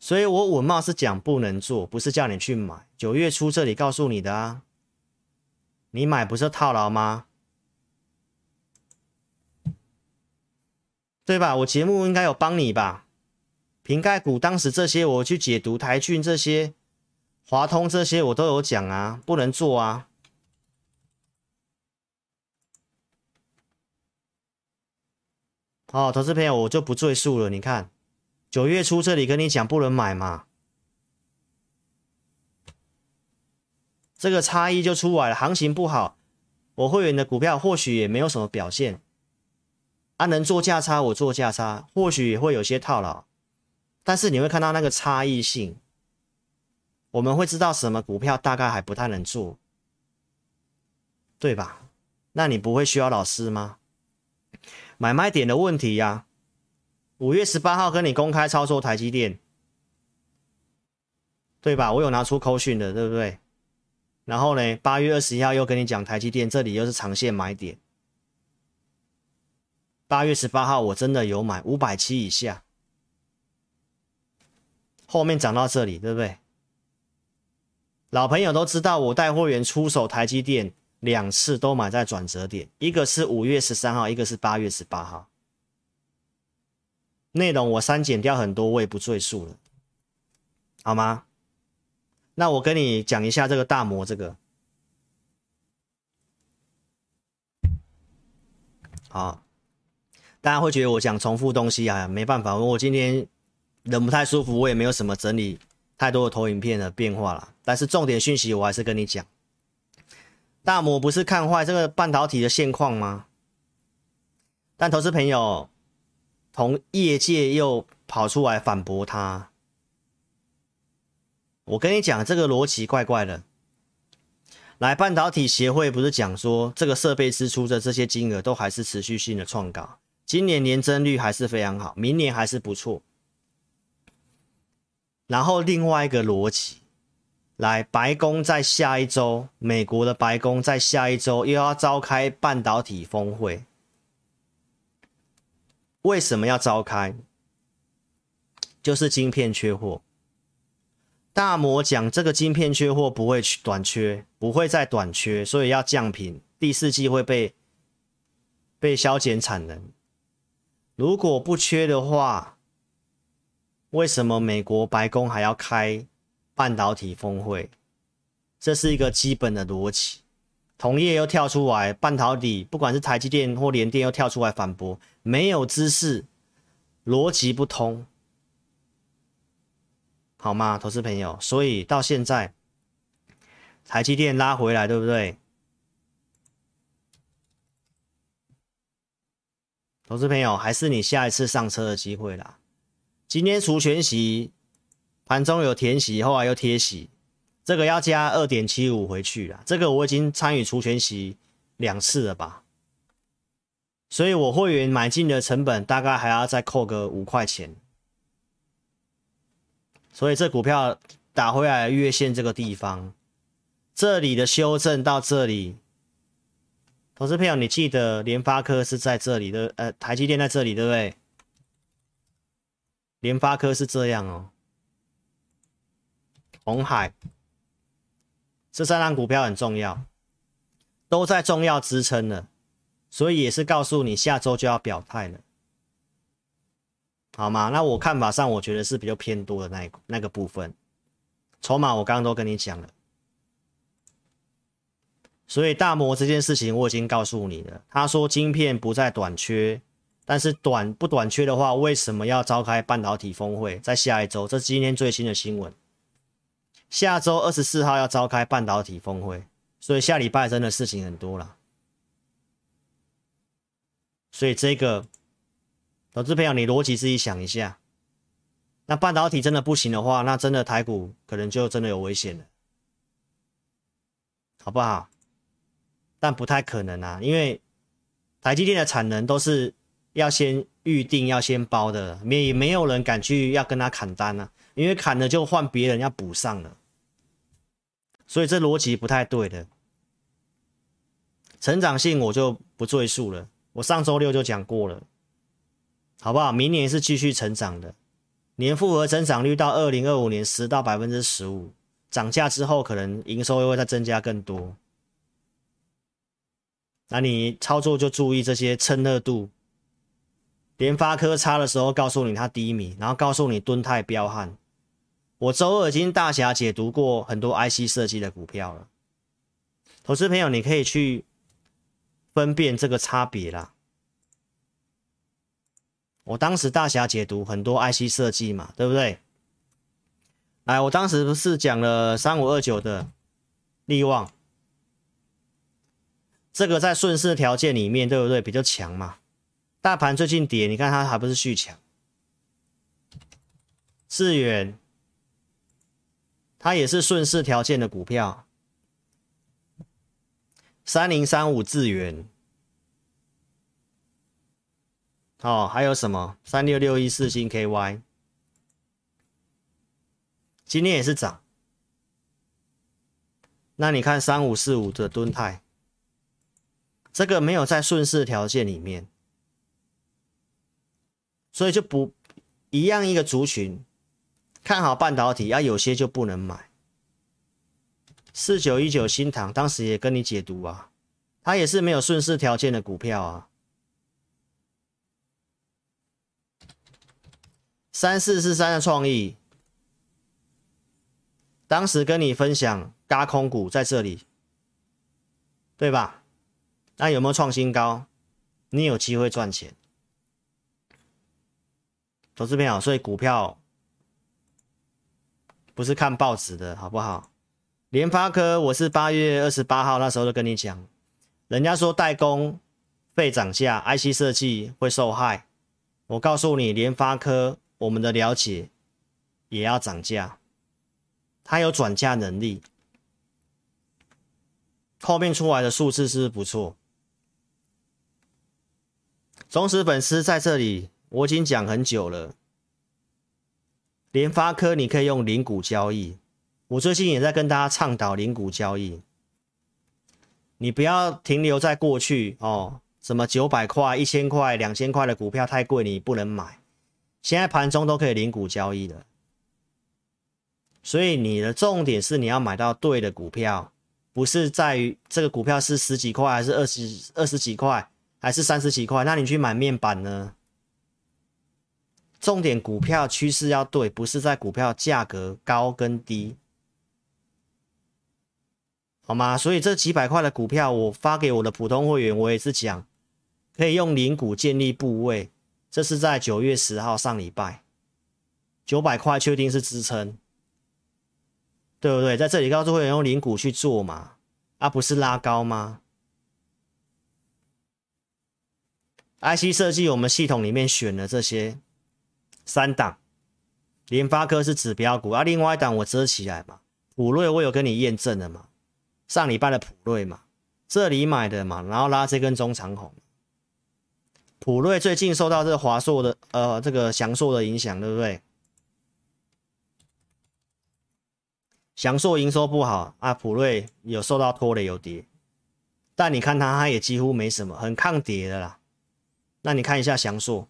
所以我稳懋是讲不能做，不是叫你去买。九月初这里告诉你的啊，你买不是套牢吗？对吧？我节目应该有帮你吧？瓶盖股当时这些我去解读台郡这些、华通这些我都有讲啊，不能做啊。好，投资朋友我就不赘述了，你看。九月初这里跟你讲不能买嘛，这个差异就出来了，行情不好，我会员的股票或许也没有什么表现，啊，能做价差我做价差，或许也会有些套牢，但是你会看到那个差异性，我们会知道什么股票大概还不太能做，对吧？那你不会需要老师吗？买卖点的问题呀、五月十八号跟你公开操作台积电，对吧？我有拿出扣讯的，对不对？然后呢，八月二十一号又跟你讲台积电，这里又是长线买点。八月十八号我真的有买五百七以下，后面涨到这里，对不对？老朋友都知道，我带会员出手台积电两次都买在转折点，一个是五月十三号，一个是八月十八号。内容我删减掉很多，我也不赘述了，好吗？那我跟你讲一下这个大摩这个，好。大家会觉得我讲重复东西啊，没办法，我今天人不太舒服，我也没有什么整理太多的投影片的变化了。但是重点讯息我还是跟你讲，大摩不是看坏这个半导体的现况吗？但投资朋友同业界又跑出来反驳他，我跟你讲这个逻辑怪怪的。来，半导体协会不是讲说这个设备支出的这些金额都还是持续性的创高。今年年增率还是非常好，明年还是不错。然后另外一个逻辑，来，白宫在下一周，美国的白宫在下一周又要召开半导体峰会。为什么要召开？就是晶片缺货。大摩讲这个晶片缺货不会短缺，不会再短缺，所以要降频，第四季会被被削减产能。如果不缺的话，为什么美国白宫还要开半导体峰会？这是一个基本的逻辑。同业又跳出来，半导体不管是台积电或联电又跳出来反驳，没有知识，逻辑不通，好吗，投资朋友？所以到现在，台积电拉回来，对不对？投资朋友，还是你下一次上车的机会啦。今天除权息，盘中有填息，后来又贴息，这个要加二点七五回去啦。这个我已经参与除权息两次了吧，所以我会员买进的成本大概还要再扣个五块钱。所以这股票打回来月线这个地方，这里的修正到这里。投资朋友，你记得联发科是在这里的，呃，台积电在这里，对不对？联发科是这样哦。红海这三档股票很重要，都在重要支撑了，所以也是告诉你下周就要表态了，好吗？那我看法上，我觉得是比较偏多的那一那个部分，筹码我刚刚都跟你讲了。所以大摩这件事情我已经告诉你了。他说晶片不再短缺，但是短不短缺的话，为什么要召开半导体峰会？在下一周，这是今天最新的新闻。下周二十四号要召开半导体峰会，所以下礼拜真的事情很多了。所以这个投资朋友，你逻辑自己想一下。那半导体真的不行的话，那真的台股可能就真的有危险了，好不好？但不太可能啊，因为台积电的产能都是要先预定、要先包的，没没有人敢去要跟他砍单啊，因为砍了就换别人要补上了，所以这逻辑不太对的。成长性我就不赘述了，我上周六就讲过了，好不好？明年是继续成长的，年复合增长率到二零二五年十到百分之十五，涨价之后可能营收又会再增加更多。那你操作就注意这些蹭热度，联发科差的时候告诉你它低迷，然后告诉你敦泰彪悍。我周二已经大侠解读过很多 IC 设计的股票了，投资朋友你可以去分辨这个差别啦。我当时大侠解读很多 IC 设计嘛，对不对？来，我当时不是讲了三五二九的力旺。这个在顺势条件里面，对不对？比较强嘛。大盘最近跌，你看它还不是续强？智远，它也是顺势条件的股票。三零三五智源，哦，还有什么？三六六一四星 KY，今天也是涨。那你看三五四五的吨泰，这个没有在顺势条件里面，所以就不一样一个族群。看好半导体啊，有些就不能买。四九一九新塘当时也跟你解读啊，它也是没有顺势条件的股票啊。三四四三的创意，当时跟你分享，嘎空股在这里，对吧？那有没有创新高？你有机会赚钱，投资朋友，所以股票。不是看报纸的好不好？联发科，我是八月二十八号那时候就跟你讲，人家说代工费涨价，IC 设计会受害。我告诉你，联发科我们的了解也要涨价，它有转嫁能力。后面出来的数字是不是不错？忠实粉丝在这里，我已经讲很久了。联发科你可以用零股交易，我最近也在跟大家倡导零股交易。你不要停留在过去哦，什么九百块、一千块、两千块的股票太贵，你不能买。现在盘中都可以零股交易的，所以你的重点是你要买到对的股票，不是在于这个股票是十几块还是二十二十几块还是三十几块，那你去买面板呢？重点股票趋势要对，不是在股票价格高跟低，好吗？所以这几百块的股票，我发给我的普通会员，我也是讲，可以用零股建立部位。这是在九月十号上礼拜，九百块确定是支撑，对不对？在这里告诉会员用零股去做嘛，而不是拉高吗？IC 设计我们系统里面选了这些。三档，联发科是指标股，啊、另外一档我遮起来嘛。五瑞我有跟你验证了嘛，上礼拜的普瑞嘛，这里买的嘛，然后拉这根中长红。普瑞最近受到这个华硕的呃这个翔硕的影响，对不对？翔硕营收不好啊，普瑞有受到拖累有跌，但你看它它也几乎没什么，很抗跌的啦。那你看一下翔硕。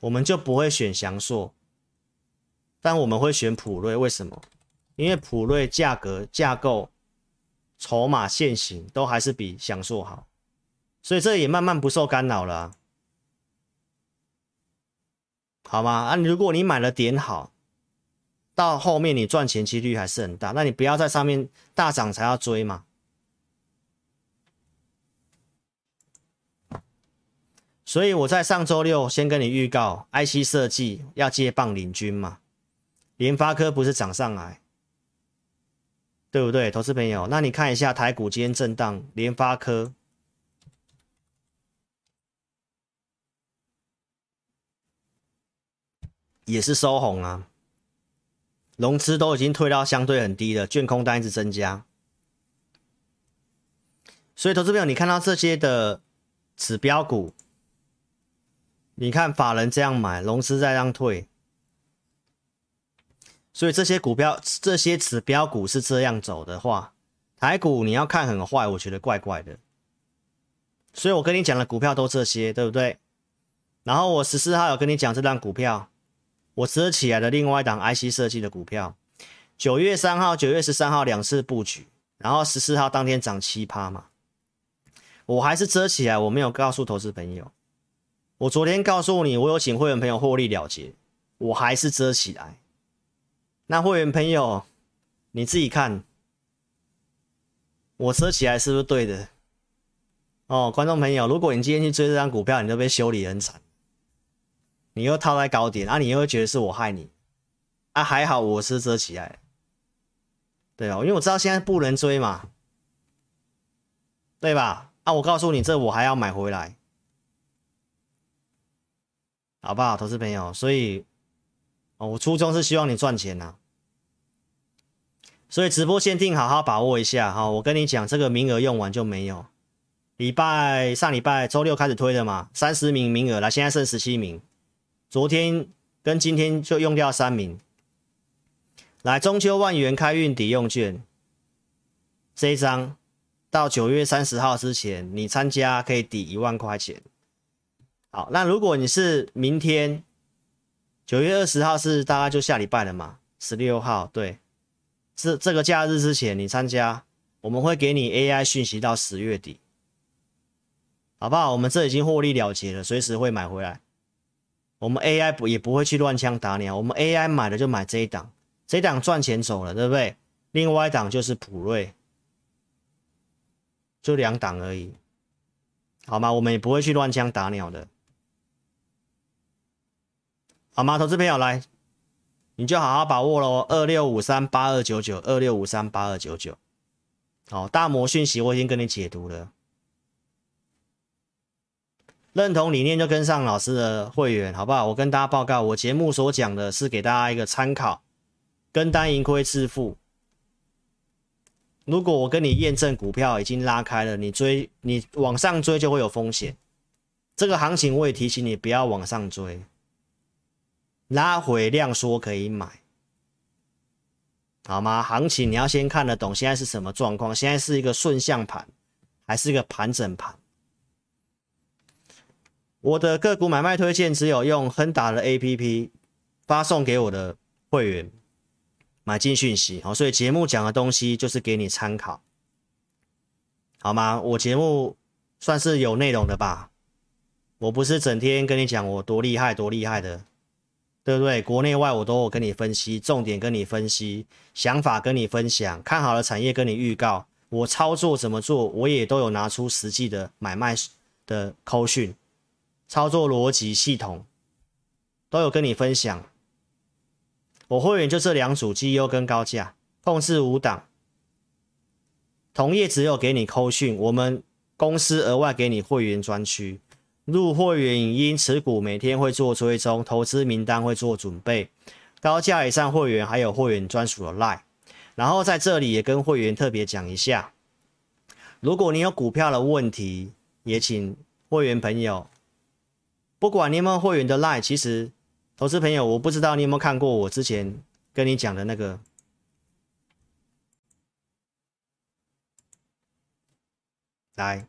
我们就不会选翔硕，但我们会选普瑞。为什么？因为普瑞价格、架构、筹码、限行都还是比享硕好，所以这也慢慢不受干扰了，好吗？啊，如果你买了点好，到后面你赚钱几率还是很大，那你不要在上面大涨才要追嘛。所以我在上周六先跟你预告，IC 设计要接棒领军嘛，联发科不是涨上来，对不对，投资朋友？那你看一下台股今天震荡，联发科也是收红啊，融资都已经退到相对很低了，券空单一直增加，所以投资朋友，你看到这些的指标股。你看法人这样买，融资在这样退，所以这些股票、这些指标股是这样走的话，台股你要看很坏，我觉得怪怪的。所以我跟你讲的股票都这些，对不对？然后我十四号有跟你讲这档股票，我遮起来的另外一档 IC 设计的股票，九月三号、九月十三号两次布局，然后十四号当天涨七趴嘛，我还是遮起来，我没有告诉投资朋友。我昨天告诉你，我有请会员朋友获利了结，我还是遮起来。那会员朋友，你自己看，我遮起来是不是对的？哦，观众朋友，如果你今天去追这张股票，你就被修理很惨，你又套在高点，啊，你又觉得是我害你，啊，还好我是遮起来，对哦，因为我知道现在不能追嘛，对吧？啊，我告诉你，这我还要买回来，好不好，投资朋友？所以，哦，我初衷是希望你赚钱呐、所以直播限定，好好把握一下哈！我跟你讲，这个名额用完就没有。礼拜上礼拜周六开始推的嘛，三十名名额了，现在剩十七名。昨天跟今天就用掉三名。来，中秋万元开运抵用券，这一张到九月三十号之前，你参加可以抵一万块钱。好，那如果你是明天九月二十号是大概就下礼拜了嘛？十六号对。是这个假日之前你参加，我们会给你 AI 讯息到十月底，好不好？我们这已经获利了结了，随时会买回来。我们 AI 不也不会去乱枪打鸟，我们 AI 买的就买这一档，这一档赚钱走了，对不对？另外一档就是普瑞，就两档而已，好吗？我们也不会去乱枪打鸟的，好吗？投资朋友来。你就好好把握喽，二六五三八二九九，二六五三八二九九。好，大摩讯息我已经跟你解读了，认同理念就跟上老师的会员，好不好？我跟大家报告，我节目所讲的是给大家一个参考，跟单盈亏自负。如果我跟你验证股票已经拉开了，你追你往上追就会有风险。这个行情我也提醒你不要往上追。拉回量缩可以买，好吗？行情你要先看得懂，现在是什么状况？现在是一个顺向盘，还是一个盘整盘？我的个股买卖推荐只有用亨达的 APP 发送给我的会员买进讯息，好，所以节目讲的东西就是给你参考，好吗？我节目算是有内容的吧？我不是整天跟你讲我多厉害多厉害的。对不对？国内外我都有跟你分析，重点跟你分析，想法跟你分享，看好了产业跟你预告，我操作怎么做，我也都有拿出实际的买卖的扣讯，操作逻辑系统都有跟你分享。我会员就这两组绩优跟高价，控制五档，同业只有给你扣讯，我们公司额外给你会员专区。入会员因持股每天会做追踪，投资名单会做准备，高价以上会员还有会员专属的 Line，然后在这里也跟会员特别讲一下，如果你有股票的问题，也请会员朋友，不管你有没有会员的 Line，其实投资朋友，我不知道你有没有看过我之前跟你讲的那个，来。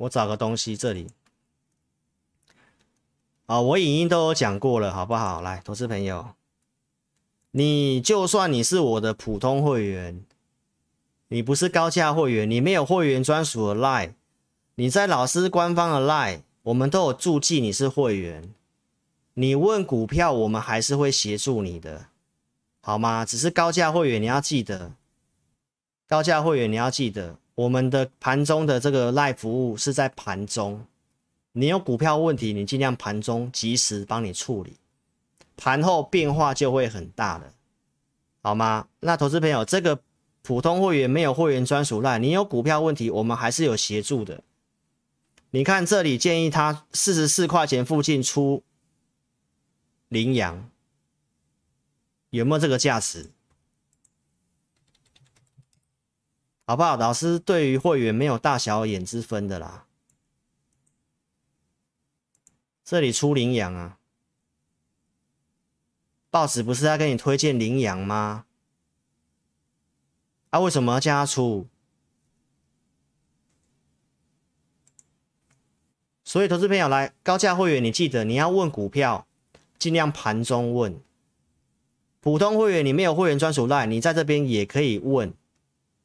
我找个东西，这里啊，我已经都有讲过了，好不好？来，投资朋友，你就算你是我的普通会员，你不是高价会员，你没有会员专属的 Line，你在老师官方的 Line，我们都有注记你是会员，你问股票，我们还是会协助你的，好吗？只是高价会员，你要记得，高价会员你要记得。我们的盘中的这个 Live 服务是在盘中，你有股票问题，你尽量盘中及时帮你处理，盘后变化就会很大的，好吗？那投资朋友，这个普通会员没有会员专属 Live，你有股票问题，我们还是有协助的。你看这里建议他四十四块钱附近出羚羊，有没有这个价值？好不好？老师对于会员没有大小眼之分的啦。这里出羚羊啊，报纸不是在跟你推荐羚羊吗？啊，为什么要叫他出？所以，投资朋友来高价会员，你记得你要问股票，尽量盘中问。普通会员你没有会员专属 Line，你在这边也可以问。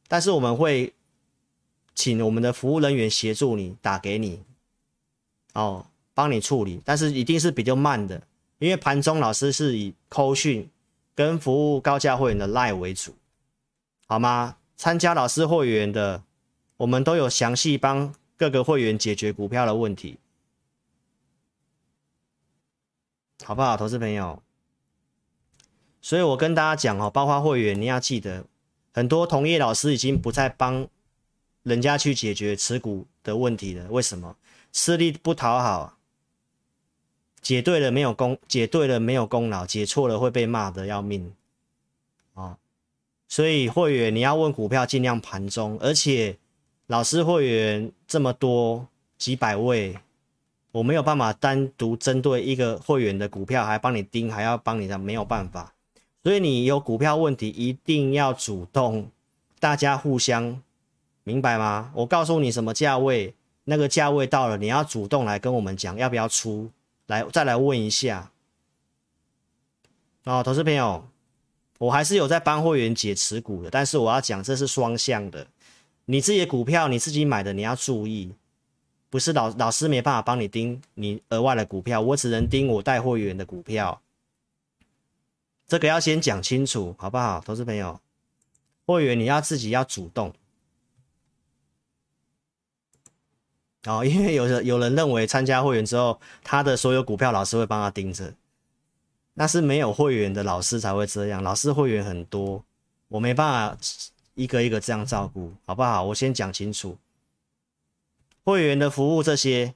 但是我们会请我们的服务人员协助你打给你，哦，帮你处理，但是一定是比较慢的，因为盘中老师是以扣讯跟服务高价会员的 Line 为主，好吗？参加老师会员的，我们都有详细帮各个会员解决股票的问题，好不好，投资朋友？所以我跟大家讲哦，包括会员，你要记得。很多同业老师已经不再帮人家去解决持股的问题了。为什么？吃力不讨好，解对了没有功，解对了没有功劳，解错了会被骂得要命啊、所以会员你要问股票，尽量盘中，而且老师会员这么多几百位，我没有办法单独针对一个会员的股票还帮你盯，还要帮你的，没有办法。所以你有股票问题，一定要主动，大家互相明白吗？我告诉你什么价位，那个价位到了，你要主动来跟我们讲要不要出来，再来问一下。哦，投资朋友，我还是有在帮会员解持股的，但是我要讲这是双向的，你自己的股票你自己买的，你要注意，不是老老师没办法帮你盯你额外的股票，我只能盯我带会员的股票。这个要先讲清楚，好不好，投资朋友？会员你要自己要主动哦，因为有人有人认为参加会员之后，他的所有股票老师会帮他盯着，那是没有会员的老师才会这样。老师会员很多，我没办法一个一个这样照顾，好不好？我先讲清楚，会员的服务这些，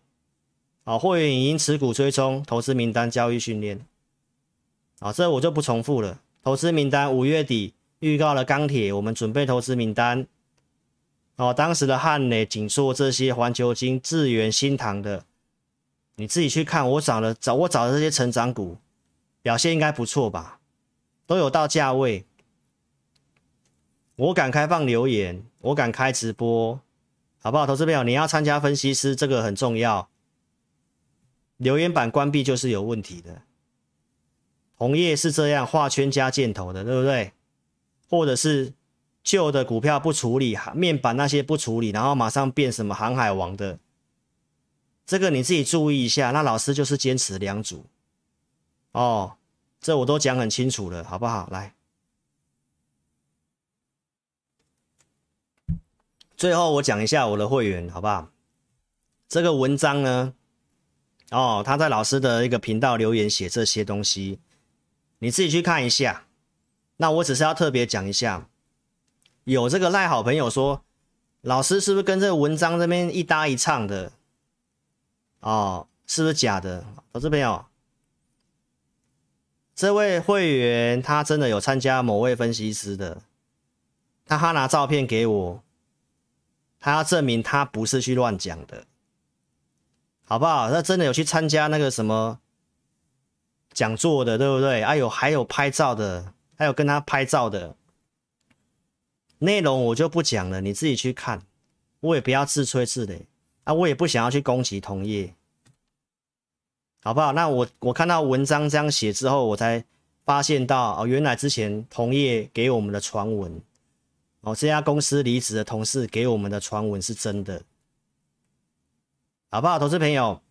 好，会员已经持股追踪、投资名单、交易训练。好，这我就不重复了。投资名单五月底预告了钢铁，我们准备投资名单。哦，当时的汉磊、景硕这些环球金、智源、新唐的，你自己去看。我找了找我找的这些成长股，表现应该不错吧？都有到价位。我敢开放留言，我敢开直播，好不好？投资朋友，你要参加分析师，这个很重要。留言板关闭就是有问题的。红叶是这样画圈加箭头的，对不对？或者是旧的股票不处理，面板那些不处理，然后马上变什么航海王的，这个你自己注意一下。那老师就是坚持两组哦，这我都讲很清楚了，好不好？来，最后我讲一下我的会员，好不好？这个文章呢，哦，他在老师的一个频道留言写这些东西。你自己去看一下，那我只是要特别讲一下，有这个赖好朋友说，老师是不是跟这个文章这边一搭一唱的？哦，是不是假的？投资朋友，这位会员他真的有参加某位分析师的，他他拿照片给我，他要证明他不是去乱讲的，好不好？他真的有去参加那个什么？讲座的对不对？啊有还有拍照的，还有跟他拍照的内容我就不讲了，你自己去看。我也不要自吹自擂啊，我也不想要去攻击同业，好不好？那我我看到文章这样写之后，我才发现到哦，原来之前同业给我们的传闻，哦，这家公司离职的同事给我们的传闻是真的，好不好？投资朋友，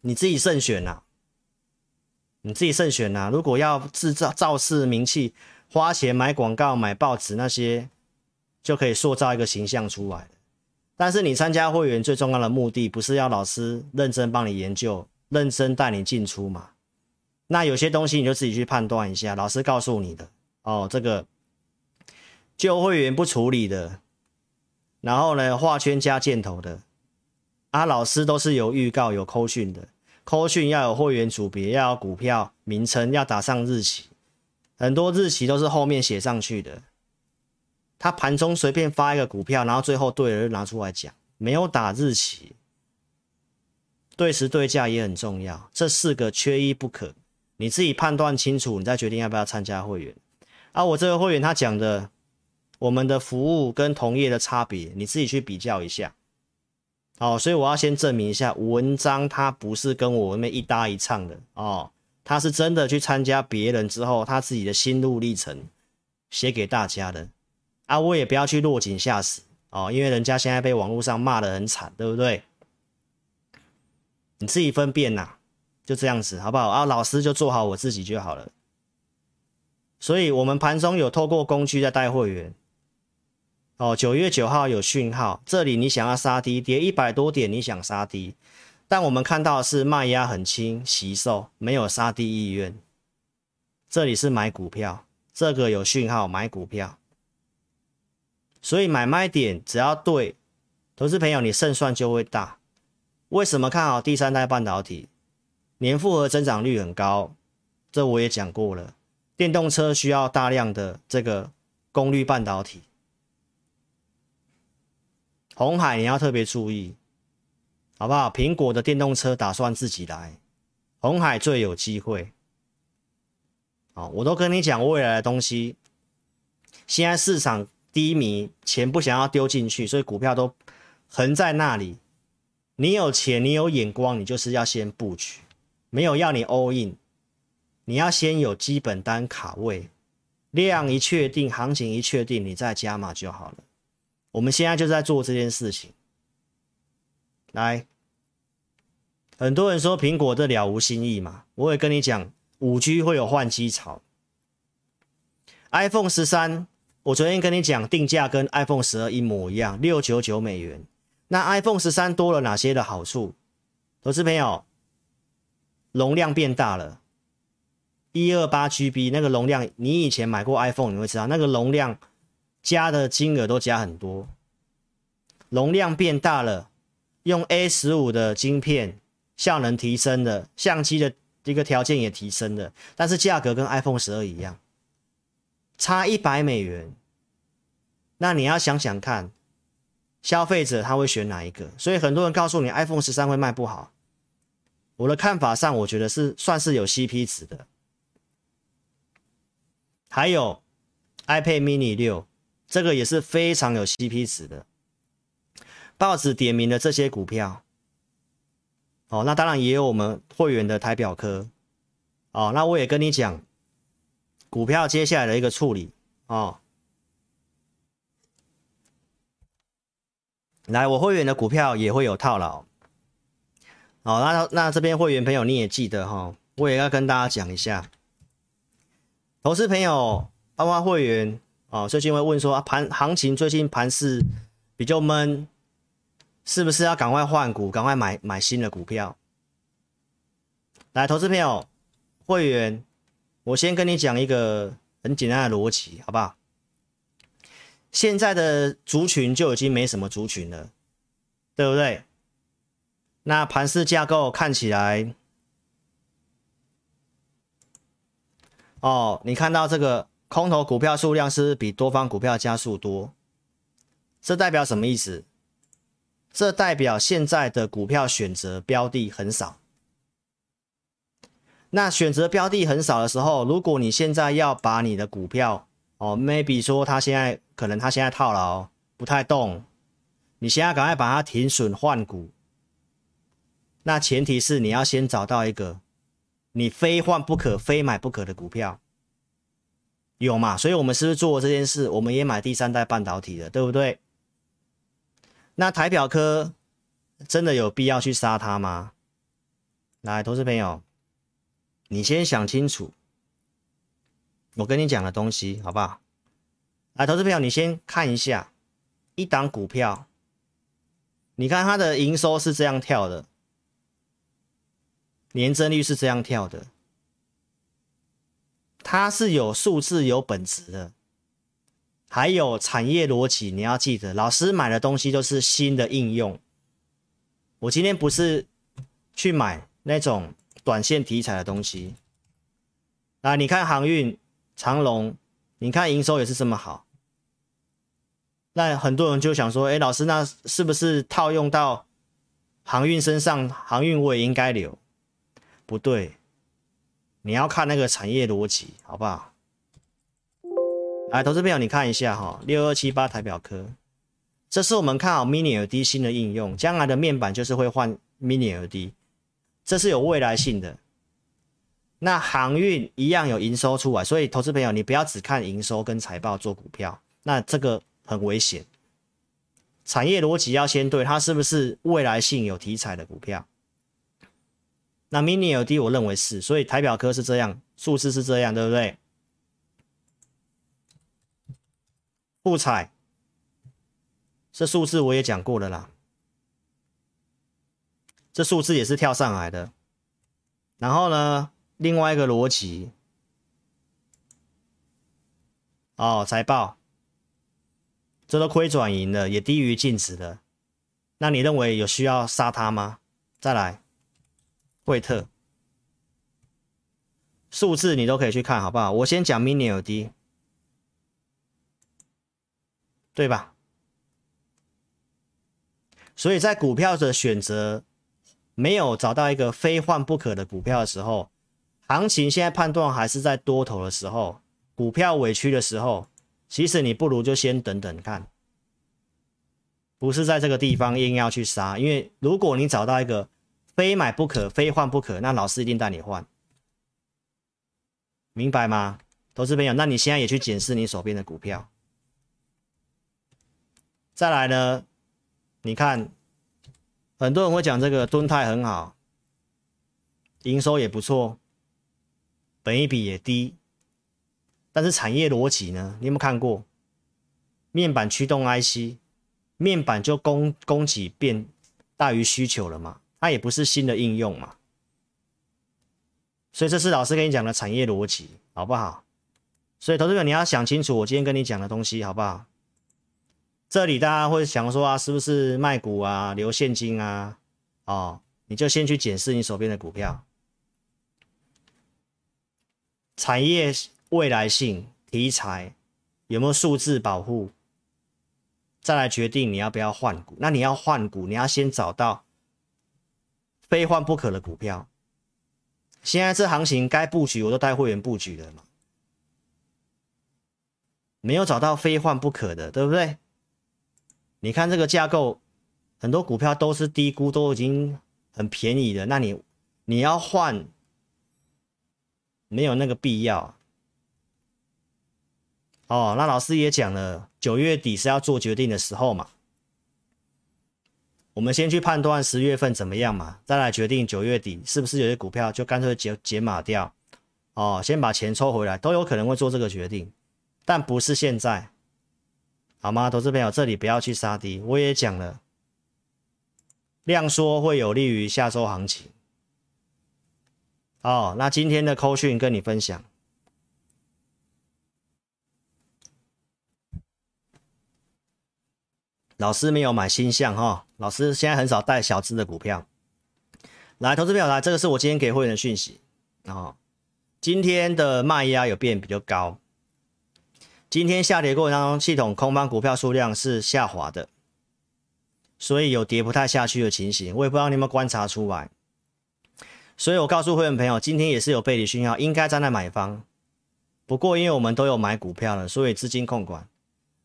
你自己慎选呐、啊。你自己慎选呐、如果要制造造势名气，花钱买广告、买报纸那些，就可以塑造一个形象出来。但是你参加会员最重要的目的，不是要老师认真帮你研究、认真带你进出嘛？那有些东西你就自己去判断一下。老师告诉你的哦，这个旧会员不处理的，然后呢画圈加箭头的，啊，老师都是有预告、有扣讯的。扣讯要有会员组别，要有股票名称，要打上日期，很多日期都是后面写上去的。他盘中随便发一个股票，然后最后对了就拿出来讲，没有打日期，对时对价也很重要，这四个缺一不可。你自己判断清楚，你再决定要不要参加会员。啊，我这个会员他讲的，我们的服务跟同业的差别，你自己去比较一下。哦，所以我要先证明一下，文章他不是跟我们一搭一唱的哦，他是真的去参加别人之后，他自己的心路历程写给大家的啊，我也不要去落井下石哦，因为人家现在被网络上骂得很惨，对不对？你自己分辨呐，就这样子好不好？啊，老师就做好我自己就好了。所以我们盘中有透过工具在带会员。哦，九月九号有讯号，这里你想要杀低，跌一百多点，你想杀低，但我们看到是卖压很轻，惜售，没有杀低意愿。这里是买股票，这个有讯号买股票。所以买卖点只要对，投资朋友你胜算就会大。为什么看好第三代半导体？年复合增长率很高，这我也讲过了。电动车需要大量的这个功率半导体。红海你要特别注意，好不好？苹果的电动车打算自己来，红海最有机会。哦，我都跟你讲未来的东西。现在市场低迷，钱不想要丢进去，所以股票都横在那里。你有钱，你有眼光，你就是要先布局。没有要你 all in，你要先有基本单卡位，量一确定，行情一确定，你再加码就好了。我们现在就在做这件事情。来，很多人说苹果这了无新意嘛，我也跟你讲，五 G 会有换机潮。iPhone 十三，我昨天跟你讲定价跟 iPhone 十二一模一样，六九九美元。那 iPhone 十三多了哪些的好处？投资朋友。容量变大了，一二八 GB 那个容量，你以前买过 iPhone，你会知道那个容量加的金额都加很多。容量变大了，用 A 十五的晶片，效能提升了，相机的一个条件也提升了，但是价格跟 iPhone 十二一样，差一百美元。那你要想想看，消费者他会选哪一个？所以很多人告诉你 iPhone 十三会卖不好。我的看法上，我觉得是算是有 CP 值的。还有 iPad mini 六，这个也是非常有 CP 值的。报纸点名的这些股票，哦，那当然也有我们会员的台表科，哦，那我也跟你讲，股票接下来的一个处理，哦，来，我会员的股票也会有套牢。好，那那这边会员朋友你也记得哈，我也要跟大家讲一下，投资朋友包括会员哦，最近会问说啊，盘行情最近盘势比较闷，是不是要赶快换股，赶快买买新的股票？来，投资朋友会员，我先跟你讲一个很简单的逻辑，好不好？现在的族群就已经没什么族群了，对不对？那盘式架构看起来，哦，你看到这个空头股票数量是不是比多方股票加速多？这代表什么意思？这代表现在的股票选择标的很少。那选择标的很少的时候，如果你现在要把你的股票，哦，maybe 说他现在可能他现在套牢不太动，你现在赶快把它停损换股。那前提是你要先找到一个你非换不可、非买不可的股票，有嘛？所以我们是不是做了这件事？我们也买第三代半导体的，对不对？那台表科真的有必要去杀它吗？来，投资朋友，你先想清楚，我跟你讲的东西，好不好？来，投资朋友，你先看一下一档股票，你看它的营收是这样跳的。年增率是这样跳的，它是有数字、有本质的，还有产业逻辑。你要记得，老师买的东西都是新的应用。我今天不是去买那种短线题材的东西。啊，你看航运、长龙，你看营收也是这么好。那很多人就想说，哎，老师，那是不是套用到航运身上？航运我也应该留。不对，你要看那个产业逻辑，好不好？来，投资朋友，你看一下哈，六二七八台表科，这是我们看好 Mini LED 新的应用，将来的面板就是会换 Mini LED，这是有未来性的。那航运一样有营收出来，所以投资朋友，你不要只看营收跟财报做股票，那这个很危险。产业逻辑要先对，它是不是未来性有题材的股票？那 Mini LED 我认为是，所以台表科是这样，数字是这样，对不对？不采，这数字我也讲过了啦，这数字也是跳上来的。然后呢，另外一个逻辑，哦，财报，这都亏转盈了，也低于净值的，那你认为有需要杀它吗？再来，惠特数字你都可以去看好不好？我先讲 Mini LED，对吧？所以在股票的选择没有找到一个非换不可的股票的时候，行情现在判断还是在多头的时候，股票委屈的时候。其实你不如就先等等看，不是在这个地方硬要去杀，因为如果你找到一个非买不可、非换不可，那老师一定带你换，明白吗？投资朋友，那你现在也去检视你手边的股票。再来呢，你看很多人会讲这个敦泰很好，营收也不错，本益比也低。但是产业逻辑呢？你有没有看过？面板驱动 IC，面板就供供给变大于需求了嘛？它也不是新的应用嘛？所以这是老师跟你讲的产业逻辑，好不好？所以投资者你要想清楚，我今天跟你讲的东西，好不好？这里大家会想说啊，是不是卖股啊，留现金啊？哦，你就先去检视你手边的股票，产业。未来性题材有没有数字保护？再来决定你要不要换股。那你要换股，你要先找到非换不可的股票。现在这行情该布局，我都带会员布局了嘛。没有找到非换不可的，对不对？你看这个架构，很多股票都是低估，都已经很便宜的。那你你要换，没有那个必要。哦，那老师也讲了，九月底是要做决定的时候嘛。我们先去判断十月份怎么样嘛，再来决定九月底是不是有些股票就干脆解解码掉。哦，先把钱抽回来，都有可能会做这个决定，但不是现在，好吗？投资朋友，这里不要去杀低，我也讲了，量缩会有利于下周行情。哦，那今天的扣讯跟你分享。老师没有买新项哈，老师现在很少带小资的股票。来，投资票来，这个是我今天给会员的讯息啊。今天的卖压有变比较高，今天下跌过程当中，系统空方股票数量是下滑的，所以有跌不太下去的情形。我也不知道你们观察出来，所以我告诉会员朋友，今天也是有背离讯号，应该站在买方。不过因为我们都有买股票了，所以资金控管。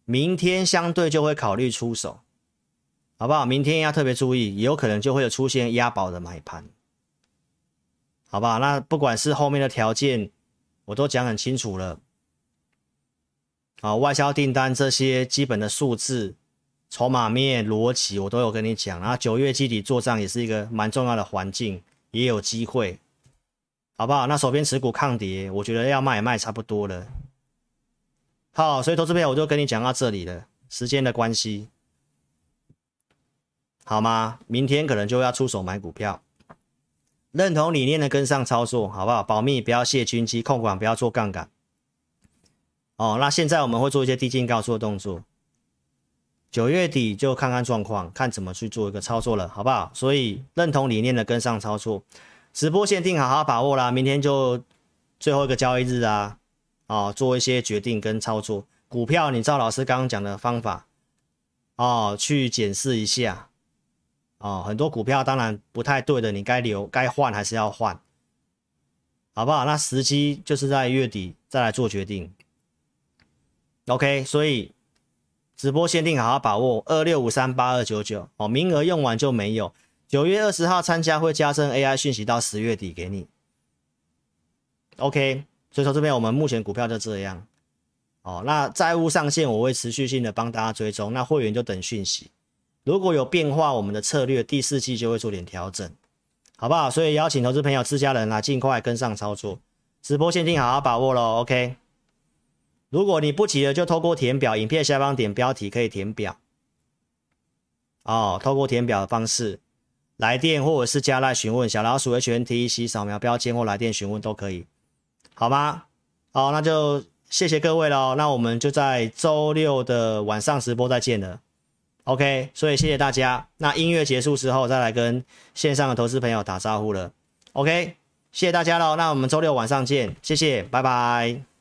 明天相对就会考虑出手，好不好？明天要特别注意，有可能就会有出现押宝的买盘，好不好？那不管是后面的条件，我都讲很清楚了。好，外销订单这些基本的数字、筹码面、逻辑，我都有跟你讲。然后九月基底做账也是一个蛮重要的环境，也有机会，好不好？那手边持股抗跌，我觉得要卖也卖差不多了。好，所以投资朋友我就跟你讲到这里了，时间的关系，好吗？明天可能就要出手买股票，认同理念的跟上操作，好不好？保密，不要泄军机，控管不要做杠杆。哦，那现在我们会做一些低进高出的动作，九月底就看看状况，看怎么去做一个操作了，好不好？所以认同理念的跟上操作，直播限定好好把握啦，明天就最后一个交易日啊。哦，做一些决定跟操作，股票你照老师刚刚讲的方法，哦，去检视一下，哦，很多股票当然不太对的，你该留该换还是要换，好不好？那时机就是在月底再来做决定。OK，所以直播限定好好把握，二六五三八二九九，哦，名额用完就没有，九月二十号参加会加深 AI 讯息到十月底给你。OK。所以说这边我们目前股票就这样，哦，那债务上限我会持续性的帮大家追踪，那会员就等讯息，如果有变化，我们的策略第四季就会做点调整，好不好？所以邀请投资朋友、自家人来尽快跟上操作，直播限定好好把握喽，OK？如果你不急的，就透过填表，影片下方点标题可以填表，哦，透过填表的方式来电或者是加赖询问小老鼠 HNTEC 扫描标签或来电询问都可以。好吗？好，那就谢谢各位喽，那我们就在周六的晚上直播再见了。OK，所以谢谢大家。那音乐结束之后，再来跟线上的投资朋友打招呼了。OK，谢谢大家喽，那我们周六晚上见，谢谢，拜拜。